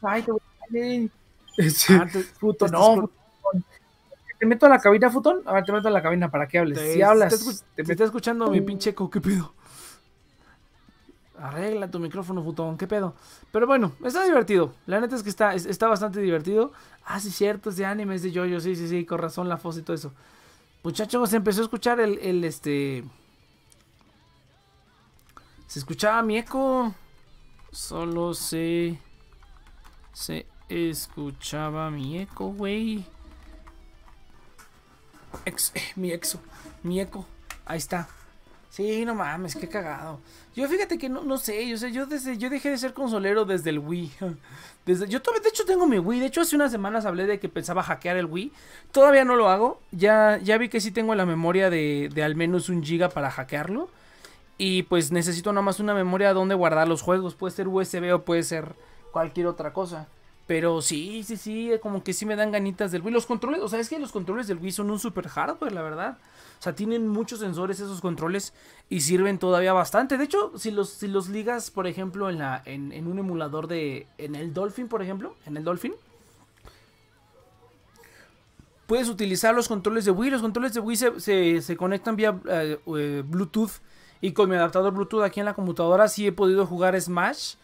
Ay, te voy a- Ese- Ah, te- Futo, Estás no. Futón. ¿Te meto a la cabina, Futón? A ver, te meto a la cabina para que hables. Te- si hablas, te te, me está escuchando mi pinche eco, ¿qué pedo? Arregla tu micrófono, Futón, ¿qué pedo? Pero bueno, está divertido. La neta es que está, es- está bastante divertido. Ah, sí, cierto, es de anime, es de yoyo, sí, sí, sí, con razón, la foto y todo eso. Muchachos, se empezó a escuchar el, el este. Se escuchaba mi eco. Solo se. Se escuchaba mi eco, güey. Ex- eh, mi exo. Mi eco. Ahí está. Sí, no mames, qué cagado. Yo fíjate que no, no sé, yo sé, yo desde, yo dejé de ser consolero desde el Wii. Desde, yo todavía, de hecho tengo mi Wii. De hecho hace unas semanas hablé de que pensaba hackear el Wii. Todavía no lo hago. Ya, ya vi que sí tengo la memoria de, de al menos un giga para hackearlo. Y pues necesito nada más una memoria donde guardar los juegos. Puede ser USB o puede ser cualquier otra cosa. Pero sí, sí, sí, como que sí me dan ganitas del Wii. Los controles, o sea, es que los controles del Wii son un super hardware, la verdad. O sea, tienen muchos sensores esos controles y sirven todavía bastante. De hecho, si los, si los ligas, por ejemplo, en, la, en, un emulador de... En el Dolphin, por ejemplo, en el Dolphin. Puedes utilizar los controles de Wii. Los controles de Wii se, se, se conectan vía eh, eh, Bluetooth. Y con mi adaptador Bluetooth aquí en la computadora sí he podido jugar Smash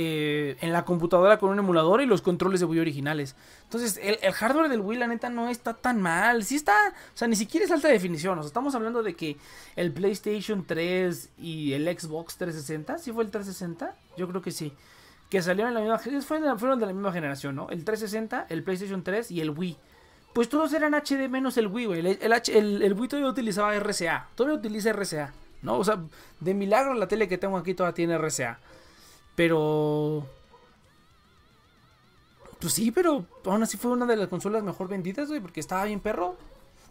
eh, en la computadora con un emulador y los controles de Wii originales. Entonces, el, hardware del Wii, la neta, no está tan mal. Sí está, o sea, ni siquiera es alta definición. O sea, estamos hablando de que el PlayStation 3 y el Xbox 360, ¿sí fue el 360? Yo creo que sí. Que salieron en la misma, fueron, fueron de la misma generación, ¿no? El 360, el PlayStation 3 y el Wii. Pues todos eran HD menos el Wii, güey. El- el Wii todavía utilizaba RCA. Todavía utiliza RCA, ¿no? O sea, de milagro la tele que tengo aquí todavía tiene RCA. Pero. Pues sí, pero aún así fue una de las consolas mejor vendidas, güey, porque estaba bien perro.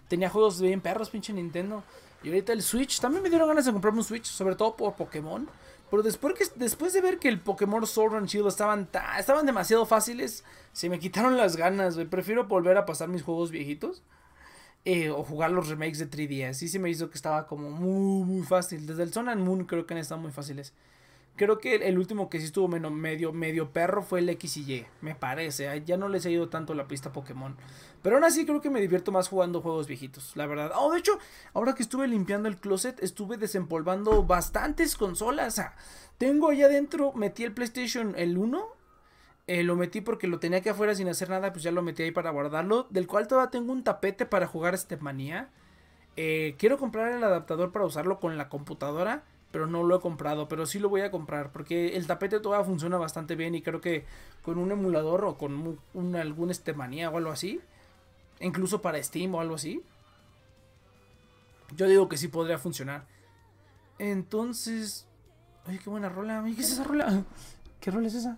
Tenía juegos bien perros, pinche Nintendo. Y ahorita el Switch, también me dieron ganas de comprarme un Switch, sobre todo por Pokémon. Pero después, que, después de ver que el Pokémon Sword and Shield estaban, estaban demasiado fáciles, se me quitaron las ganas, güey. Prefiero volver a pasar mis juegos viejitos. Eh, o jugar los remakes de 3DS. Sí se me hizo que estaba como muy, muy fácil. Desde el Sun and Moon creo que han estado muy fáciles. Creo que el último que sí estuvo medio, medio perro fue el X y Y, me parece. Ya no les he ido tanto la pista Pokémon. Pero aún así creo que me divierto más jugando juegos viejitos, la verdad. Oh, de hecho, ahora que estuve limpiando el closet, estuve desempolvando bastantes consolas. tengo allá adentro, metí el PlayStation el 1. Eh, lo metí porque lo tenía aquí afuera sin hacer nada, pues ya lo metí ahí para guardarlo. Del cual todavía tengo un tapete para jugar este manía. Eh, quiero comprar el adaptador para usarlo con la computadora pero no lo he comprado, pero sí lo voy a comprar porque el tapete todavía funciona bastante bien y creo que con un emulador o con algún estemanía o algo así, incluso para Steam o algo así, yo digo que sí podría funcionar. Entonces, oye, qué buena rola, ¿qué es esa rola? ¿Qué rola es esa?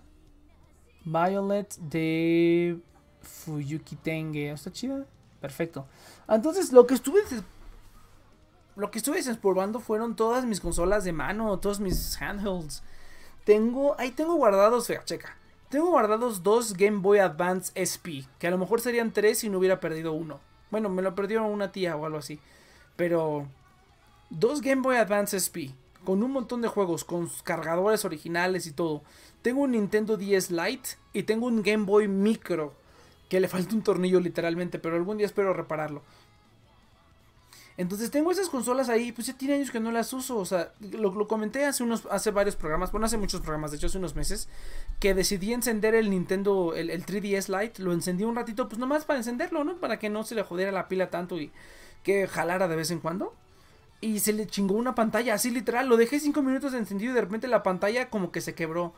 Violet de Fuyuki Tenge, ¿está chida? Perfecto. Entonces, lo que estuve lo que estuve desempolvando fueron todas mis consolas de mano, todos mis handhelds. Tengo, ahí tengo guardados, fea, checa. Tengo guardados dos Game Boy Advance SP, que a lo mejor serían tres si no hubiera perdido uno. Bueno, me lo perdió una tía o algo así. Pero dos Game Boy Advance SP, con un montón de juegos, con cargadores originales y todo. Tengo un Nintendo 10 Lite y tengo un Game Boy Micro, que le falta un tornillo literalmente, pero algún día espero repararlo. Entonces tengo esas consolas ahí, pues ya tiene años que no las uso. O sea, lo, comenté hace unos, hace varios programas, bueno, hace muchos programas, de hecho hace unos meses, que decidí encender el Nintendo, el, 3DS Lite, lo encendí un ratito, pues nomás para encenderlo, ¿no? Para que no se le jodiera la pila tanto y que jalara de vez en cuando. Y se le chingó una pantalla, así literal, lo dejé 5 minutos encendido y de repente la pantalla como que se quebró.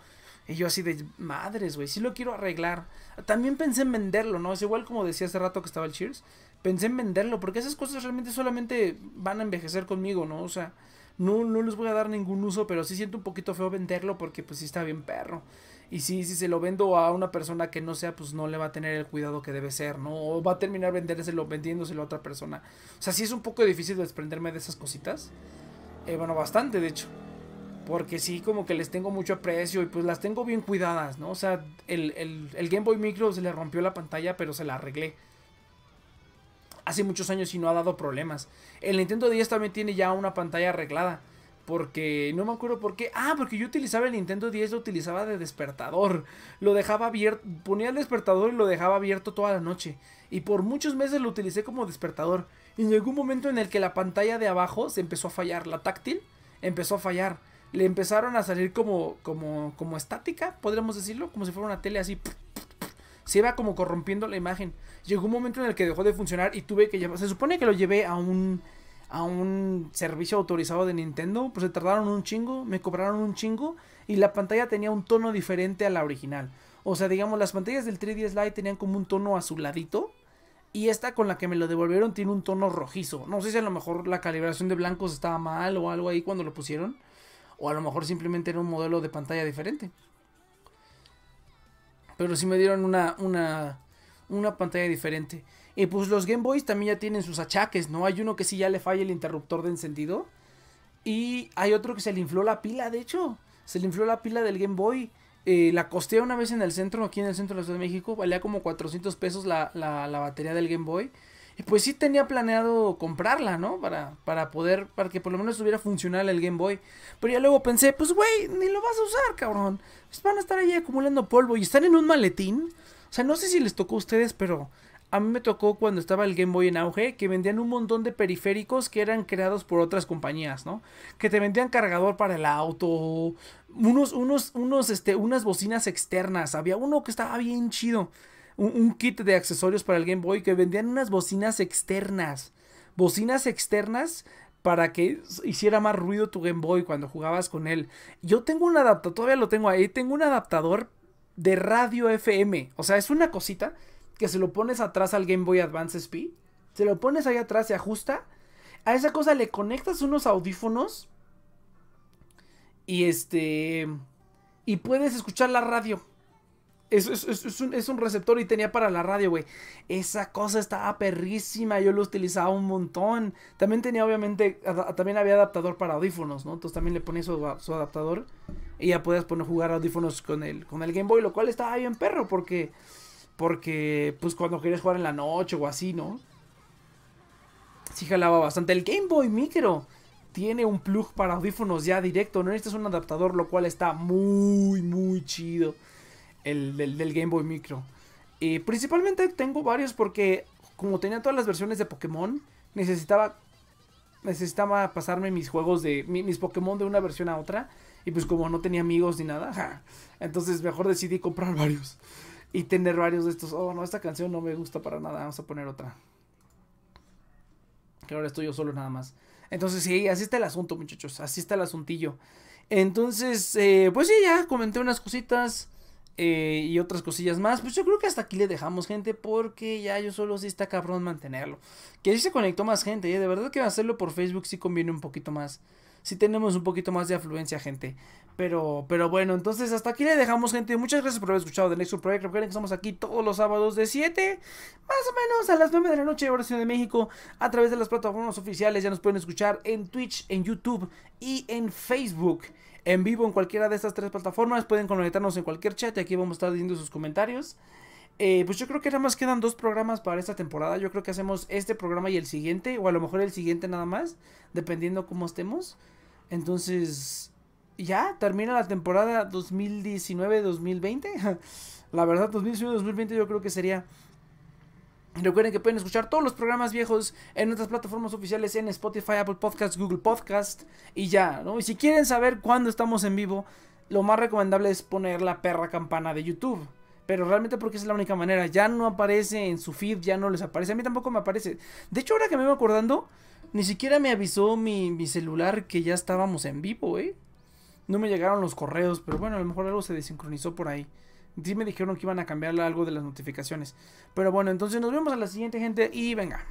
Y yo así de madres, güey, sí lo quiero arreglar. También pensé en venderlo, ¿no? Es igual como decía hace rato que estaba el Cheers pensé en venderlo, porque esas cosas realmente solamente van a envejecer conmigo, ¿no? O sea, no, no les voy a dar ningún uso, pero sí siento un poquito feo venderlo porque pues sí está bien perro. Y sí, si se lo vendo a una persona que no sea, pues no le va a tener el cuidado que debe ser, ¿no? O va a terminar vendérselo, vendiéndoselo a otra persona. O sea, sí es un poco difícil desprenderme de esas cositas. Eh, bueno, bastante, de hecho. Porque sí, como que les tengo mucho aprecio y pues las tengo bien cuidadas, ¿no? O sea, el, el, el Game Boy Micro se le rompió la pantalla, pero se la arreglé hace muchos años y no ha dado problemas. El Nintendo 10 también tiene ya una pantalla arreglada. Porque no me acuerdo por qué. Ah, porque yo utilizaba el Nintendo 10, lo utilizaba de despertador. Lo dejaba abierto. Ponía el despertador y lo dejaba abierto toda la noche. Y por muchos meses lo utilicé como despertador. Y llegó un momento en el que la pantalla de abajo se empezó a fallar. La táctil empezó a fallar. Le empezaron a salir como, como, como estática, podríamos decirlo. Como si fuera una tele así se iba como corrompiendo la imagen. Llegó un momento en el que dejó de funcionar y tuve que llevar, se supone que lo llevé a un a un servicio autorizado de Nintendo, pues se tardaron un chingo, me cobraron un chingo y la pantalla tenía un tono diferente a la original. O sea, digamos, las pantallas del 3DS Lite tenían como un tono azuladito y esta con la que me lo devolvieron tiene un tono rojizo. No sé si a lo mejor la calibración de blancos estaba mal o algo ahí cuando lo pusieron. O a lo mejor simplemente era un modelo de pantalla diferente. Pero sí me dieron una, una, una pantalla diferente. Y pues los Game Boys también ya tienen sus achaques, ¿no? Hay uno que sí ya le falla el interruptor de encendido. Y hay otro que se le infló la pila, de hecho. Se le infló la pila del Game Boy. Eh, la costé una vez en el centro, aquí en el centro de la Ciudad de México. Valía como 400 pesos la, la, la batería del Game Boy. Pues sí tenía planeado comprarla, ¿no? Para, para poder, para que por lo menos estuviera funcional el Game Boy. Pero ya luego pensé, pues güey, ni lo vas a usar, cabrón. Pues van a estar ahí acumulando polvo y están en un maletín. O sea, no sé si les tocó a ustedes, pero a mí me tocó cuando estaba el Game Boy en auge que vendían un montón de periféricos que eran creados por otras compañías, ¿no? Que te vendían cargador para el auto, unos, unos, unos, este, unas bocinas externas. Había uno que estaba bien chido un, kit de accesorios para el Game Boy que vendían unas bocinas externas. Bocinas externas para que hiciera más ruido tu Game Boy cuando jugabas con él. Yo tengo un adaptador, todavía lo tengo ahí, tengo un adaptador de radio FM. O sea, es una cosita que se lo pones atrás al Game Boy Advance SP. Se lo pones ahí atrás, se ajusta. A esa cosa le conectas unos audífonos. Y este... Y puedes escuchar la radio Es, es, un, receptor y tenía para la radio, güey. Esa cosa estaba perrísima. Yo lo utilizaba un montón. También tenía, obviamente, también había adaptador para audífonos, ¿no? Entonces también le ponía su, adaptador. Y ya podías poner jugar audífonos con el, con el Game Boy, lo cual estaba bien perro, porque. Porque, pues cuando querías jugar en la noche o así, ¿no? Sí jalaba bastante. El Game Boy Micro tiene un plug para audífonos ya directo. No necesitas un adaptador, lo cual está muy, muy chido el del, Game Boy Micro. Y principalmente tengo varios porque como tenía todas las versiones de Pokémon, necesitaba necesitaba pasarme mis juegos de mis Pokémon de una versión a otra y pues como no tenía amigos ni nada, entonces mejor decidí comprar varios y tener varios de estos. Oh, no, esta canción no me gusta para nada, vamos a poner otra. Que ahora estoy yo solo nada más. Entonces sí, así está el asunto, muchachos, así está el asuntillo. Entonces, eh, pues sí, ya comenté unas cositas. Eh, y otras cosillas más. Pues yo creo que hasta aquí le dejamos, gente, porque ya yo solo sí está cabrón mantenerlo. Que sí se conectó más gente, ¿eh? de verdad que hacerlo por Facebook sí conviene un poquito más. Sí tenemos un poquito más de afluencia, gente. Pero, pero bueno, entonces hasta aquí le dejamos, gente. Muchas gracias por haber escuchado The Nexus Project. Recuerden que estamos aquí todos los sábados de 7, más o menos a las 9 de la noche, oración de México, a través de las plataformas oficiales. Ya nos pueden escuchar en Twitch, en YouTube y en Facebook en vivo en cualquiera de estas tres plataformas. Pueden conectarnos en cualquier chat y aquí vamos a estar diciendo sus comentarios. Eh, pues yo creo que nada más quedan dos programas para esta temporada. Yo creo que hacemos este programa y el siguiente, o a lo mejor el siguiente nada más, dependiendo cómo estemos. Entonces, ya termina la temporada 2019-2020. la verdad, 2019-2020 yo creo que sería Recuerden que pueden escuchar todos los programas viejos en nuestras plataformas oficiales en Spotify, Apple Podcasts, Google Podcast y ya, ¿no? Y si quieren saber cuándo estamos en vivo, lo más recomendable es poner la perra campana de YouTube. Pero realmente porque es la única manera. Ya no aparece en su feed, ya no les aparece. A mí tampoco me aparece. De hecho, ahora que me voy acordando, ni siquiera me avisó mi, mi celular que ya estábamos en vivo, ¿eh? No me llegaron los correos, pero bueno, a lo mejor algo se desincronizó por ahí. Sí me dijeron que iban a cambiar algo de las notificaciones. Pero bueno, entonces nos vemos a la siguiente gente y venga.